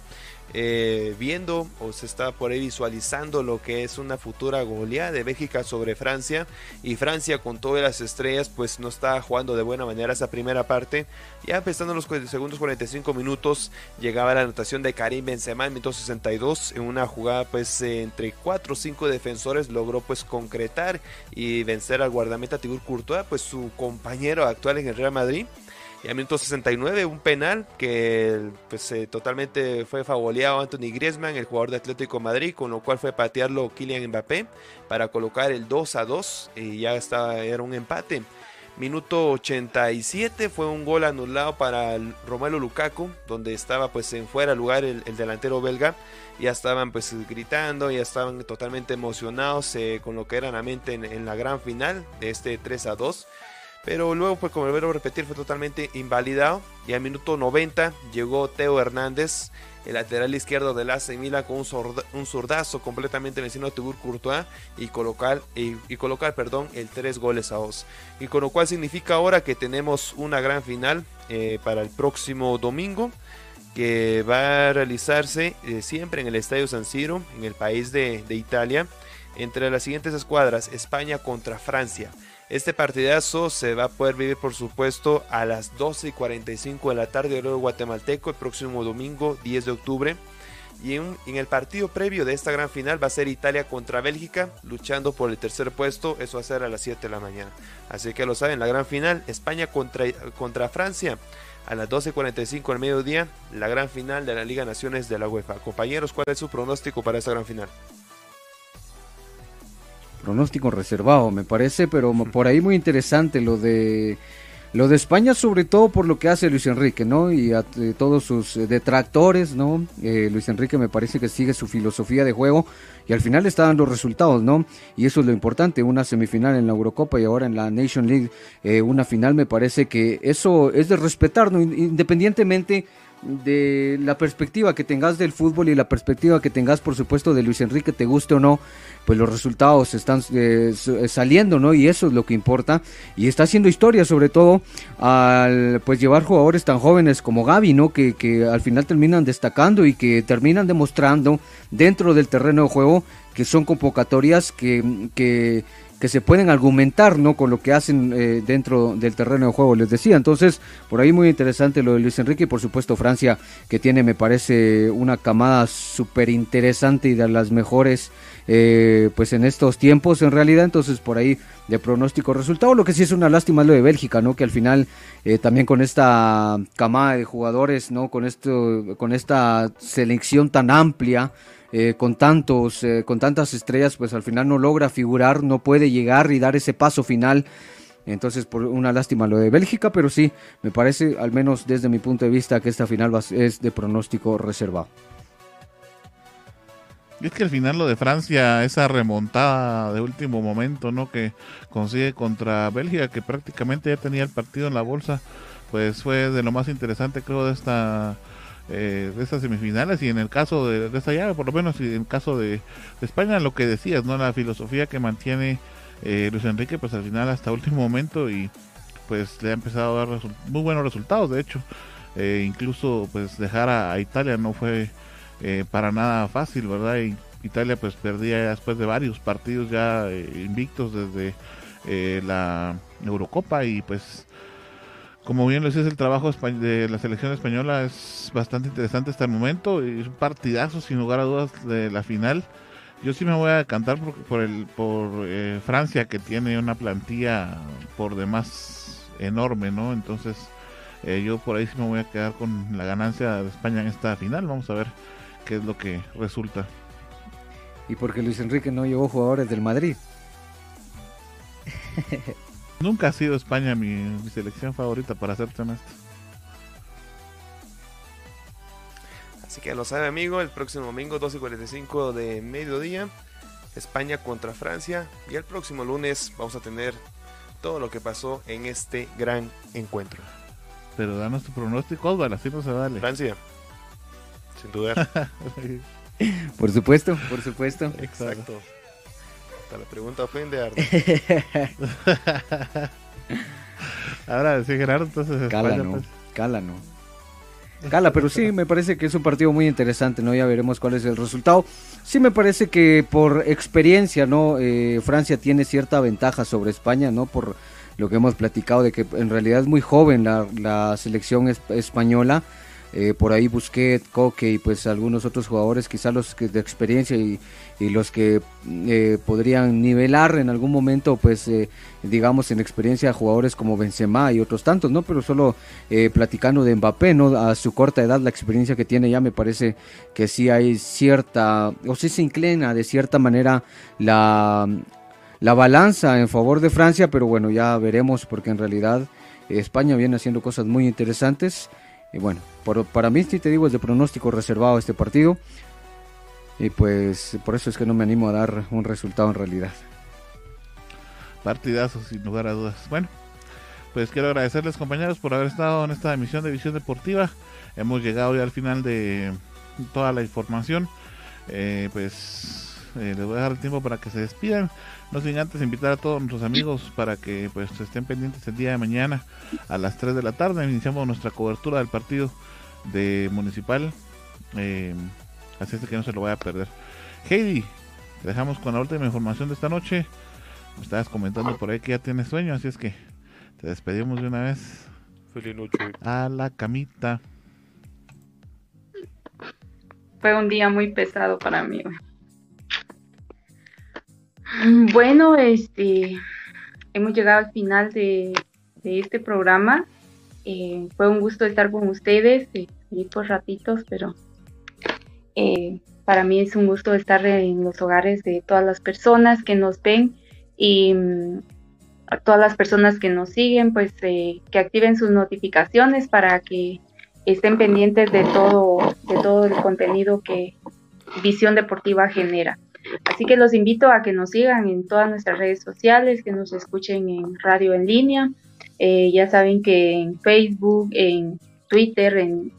eh, viendo o se está por ahí visualizando lo que es una futura goleada de Bélgica sobre Francia. Y Francia con todas las estrellas pues no está jugando de buena manera esa primera parte. Ya empezando los segundos 45 minutos llegaba la anotación de Karim Benzema en minuto 62 en una jugada pues entre 4 o 5 defensores logró pues concretar y vencer al guardameta Tibur Courtois pues su compañero actual en el Real Madrid y a minuto 69, un penal que pues, eh, totalmente fue favoleado Anthony Griezmann, el jugador de Atlético Madrid, con lo cual fue patearlo Kylian Mbappé para colocar el 2 a 2 y ya estaba, era un empate. Minuto 87 fue un gol anulado para Romelu Lukaku, donde estaba pues en fuera lugar el, delantero belga. Ya estaban pues gritando, ya estaban totalmente emocionados eh, con lo que era la mente en, en la gran final de este 3 a 2. Pero luego, pues como vuelvo a repetir, fue totalmente invalidado. Y al minuto 90 llegó Teo Hernández, el lateral izquierdo del AC Milan, con un, zurdazo completamente vecino a Tibur Courtois y colocar, y, colocar perdón, el 3 goles a 2. Y con lo cual significa ahora que tenemos una gran final eh, para el próximo domingo que va a realizarse eh, siempre en el Estadio San Siro, en el país de, de Italia, entre las siguientes escuadras, España contra Francia. Este partidazo se va a poder vivir, por supuesto, a las 12 y 45 de la tarde, de guatemalteco, el próximo domingo 10 de octubre. Y en, el partido previo de esta gran final va a ser Italia contra Bélgica, luchando por el tercer puesto. Eso va a ser a las 7 de la mañana. Así que lo saben, la gran final, España contra, contra Francia. A las 12.45 del mediodía, la gran final de la Liga Naciones de la UEFA. Compañeros, ¿cuál es su pronóstico para esta gran final? Pronóstico reservado, me parece, pero por ahí muy interesante lo de lo de España, sobre todo por lo que hace Luis Enrique, ¿no? Y a eh, todos sus eh, detractores, ¿no? Eh, Luis Enrique me parece que sigue su filosofía de juego y al final está dando resultados, ¿no? Y eso es lo importante, una semifinal en la Eurocopa y ahora en la Nation League, una final, me parece que eso es de respetar, ¿no? Independientemente de la perspectiva que tengas del fútbol y la perspectiva que tengas, por supuesto, de Luis Enrique, te guste o no, pues los resultados están eh, eh, saliendo, ¿no? Y eso es lo que importa. Y está haciendo historia, sobre todo, al pues llevar jugadores tan jóvenes como Gaby, ¿no? Que, que al final terminan destacando y que terminan demostrando dentro del terreno de juego que son convocatorias que, que que se pueden argumentar no con lo que hacen eh, dentro del terreno de juego les decía. Entonces por ahí muy interesante lo de Luis Enrique y por supuesto Francia que tiene me parece una camada súper interesante y de las mejores eh, pues en estos tiempos en realidad. Entonces por ahí de pronóstico resultado lo que sí es una lástima es lo de Bélgica no que al final eh, también con esta camada de jugadores no con esto con esta selección tan amplia eh, con tantos, eh, con tantas estrellas, pues al final no logra figurar, no puede llegar y dar ese paso final. Entonces, por una lástima lo de Bélgica, pero sí, me parece, al menos desde mi punto de vista, que esta final es de pronóstico reservado. Y es que al final lo de Francia, esa remontada de último momento, ¿no? Que consigue contra Bélgica, que prácticamente ya tenía el partido en la bolsa, pues fue de lo más interesante, creo, de esta eh, de estas semifinales y en el caso de, esta llave, por lo menos en el caso de, España, lo que decías, no la filosofía que mantiene eh, Luis Enrique, pues al final hasta último momento y pues le ha empezado a dar muy buenos resultados, de hecho, eh, incluso pues dejar a, Italia no fue para nada fácil, ¿verdad? Italia pues perdía después de varios partidos ya invictos desde la Eurocopa y pues como bien lo dices, el trabajo de la selección española es bastante interesante hasta el momento. Y es un partidazo, sin lugar a dudas, de la final. Yo sí me voy a cantar por, el, por eh, Francia, que tiene una plantilla por demás enorme, ¿no? Entonces, Eh, yo por ahí sí me voy a quedar con la ganancia de España en esta final. Vamos a ver qué es lo que resulta. Y porque Luis Enrique no llevó jugadores del Madrid. Nunca ha sido España mi, selección favorita, para ser honesto. Así que lo sabe, amigo. El próximo domingo, 12.45 de mediodía. España contra Francia. Y el próximo lunes vamos a tener todo lo que pasó en este gran encuentro. Pero danos tu pronóstico, Osvaldo, así no se vale. Francia, sin dudar. por supuesto, por supuesto. Exacto. Hasta la pregunta ofende, Arno. Ahora sí, Gerardo, entonces. Cala, no. Pues. Cala, no. Cala, pero sí, me parece que es un partido muy interesante, ¿no? Ya veremos cuál es el resultado. Sí, me parece que por experiencia, ¿no? Eh, Francia tiene cierta ventaja sobre España, ¿no? Por lo que hemos platicado de que en realidad es muy joven la, selección española. Eh, por ahí busqué Coque y pues algunos otros jugadores, quizás los que de experiencia y, los que eh, podrían nivelar en algún momento, pues eh, digamos en experiencia jugadores como Benzema y otros tantos, ¿no? Pero solo platicando de Mbappé, ¿no? A su corta edad, la experiencia que tiene ya me parece que sí hay cierta, o sí se inclina de cierta manera la, la balanza en favor de Francia, pero bueno, ya veremos porque en realidad España viene haciendo cosas muy interesantes. Y bueno, para mí, si te digo, es de pronóstico reservado este partido. Y pues por eso es que no me animo a dar un resultado en realidad. Partidazo, sin lugar a dudas. Bueno, pues quiero agradecerles compañeros por haber estado en esta emisión de Visión Deportiva. Hemos llegado ya al final de toda la información. Eh, pues eh, les voy a dejar el tiempo para que se despidan. No sin antes invitar a todos nuestros amigos para que pues estén pendientes el día de mañana a las 3 de la tarde. Iniciamos nuestra cobertura del partido de Municipal. Eh, así es que no se lo vaya a perder. Heidi, te dejamos con la última información de esta noche. Me estabas comentando por ahí que ya tienes sueño, así es que te despedimos de una vez. Feliz noche. A la camita. Fue un día muy pesado para mí. Mm, bueno, este, hemos llegado al final de, este programa. Eh, fue un gusto estar con ustedes, y eh, por ratitos, pero eh, para mí es un gusto estar en los hogares de todas las personas que nos ven y mm, a todas las personas que nos siguen, pues que activen sus notificaciones para que estén pendientes de todo, de todo el contenido que Visión Deportiva genera. Así que los invito a que nos sigan en todas nuestras redes sociales, que nos escuchen en radio en línea. Eh, ya saben que en Facebook, en Twitter, en,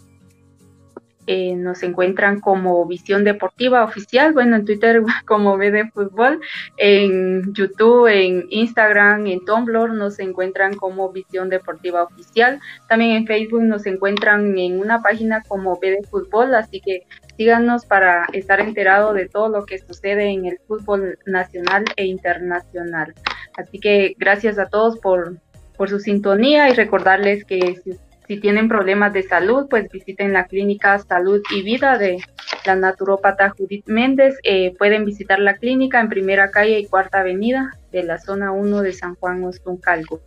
eh, nos encuentran como Visión Deportiva Oficial, bueno, en Twitter como BD Fútbol, en YouTube, en Instagram, en Tumblr nos encuentran como Visión Deportiva Oficial, también en Facebook nos encuentran en una página como BD Fútbol, así que síganos para estar enterado de todo lo que sucede en el fútbol nacional e internacional. Así que gracias a todos por, por su sintonía y recordarles que si, tienen problemas de salud, pues visiten la clínica Salud y Vida de la naturópata Judith Méndez. Eh, pueden visitar la clínica en Primera Calle y Cuarta Avenida de la zona 1 de San Juan Ostuncalco.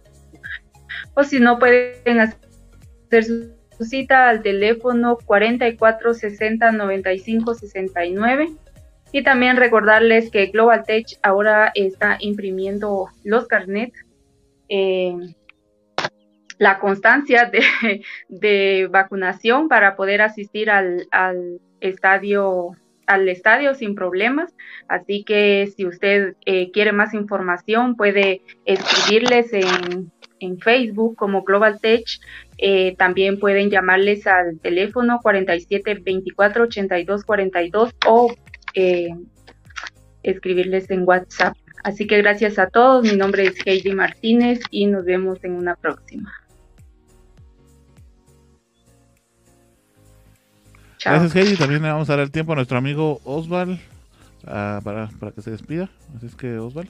O si no, pueden hacer su cita al teléfono 44 60 95 69. Y también recordarles que Global Tech ahora está imprimiendo los carnets, eh, la constancia de, vacunación para poder asistir al, estadio al estadio sin problemas. Así que si usted eh, quiere más información, puede escribirles en, en Facebook como Global Tech eh, también pueden llamarles al teléfono 47 24 82 42 o eh, escribirles en WhatsApp. Así que gracias a todos. Mi nombre es Heidi Martínez y nos vemos en una próxima. Gracias Heidi. También le vamos a dar el tiempo a nuestro amigo Osval ah, para, para que se despida. Así es que Osval.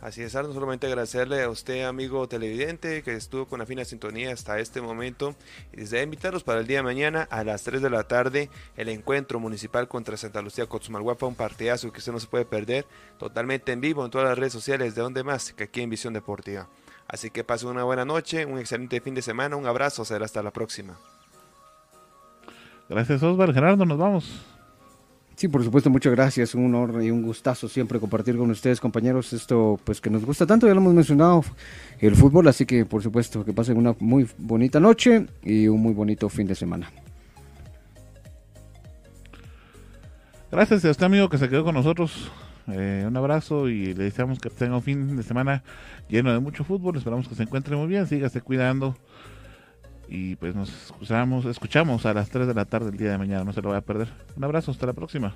Así es, no solamente agradecerle a usted, amigo televidente, que estuvo con la fina sintonía hasta este momento. Y desde invitarlos para el día de mañana a las 3 de la tarde, el encuentro municipal contra Santa Lucía Cotzumalguapa, un partidazo que usted no se puede perder, totalmente en vivo en todas las redes sociales de donde más que aquí en Visión Deportiva. Así que pasen una buena noche, un excelente fin de semana, un abrazo, será hasta la próxima. Gracias Osvaldo, Gerardo, nos vamos. Sí, por supuesto, muchas gracias. Un honor y un gustazo siempre compartir con ustedes, compañeros, esto pues que nos gusta tanto, ya lo hemos mencionado, el fútbol, así que por supuesto que pasen una muy bonita noche y un muy bonito fin de semana. Gracias a usted, amigo, que se quedó con nosotros. Eh, un abrazo y le deseamos que tenga un fin de semana lleno de mucho fútbol. Esperamos que se encuentre muy bien, sígase cuidando. Y pues nos escuchamos, escuchamos a las 3 de la tarde el día de mañana, no se lo vaya a perder. Un abrazo, hasta la próxima.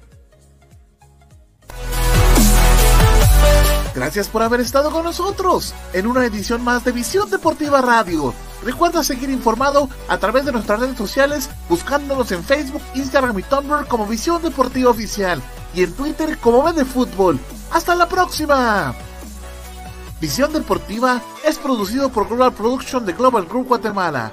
Gracias por haber estado con nosotros en una edición más de Visión Deportiva Radio. Recuerda seguir informado a través de nuestras redes sociales buscándonos en Facebook, Instagram y Tumblr como Visión Deportiva Oficial y en Twitter como de Fútbol. ¡Hasta la próxima! Visión Deportiva es producido por Global Production de Global Group Guatemala.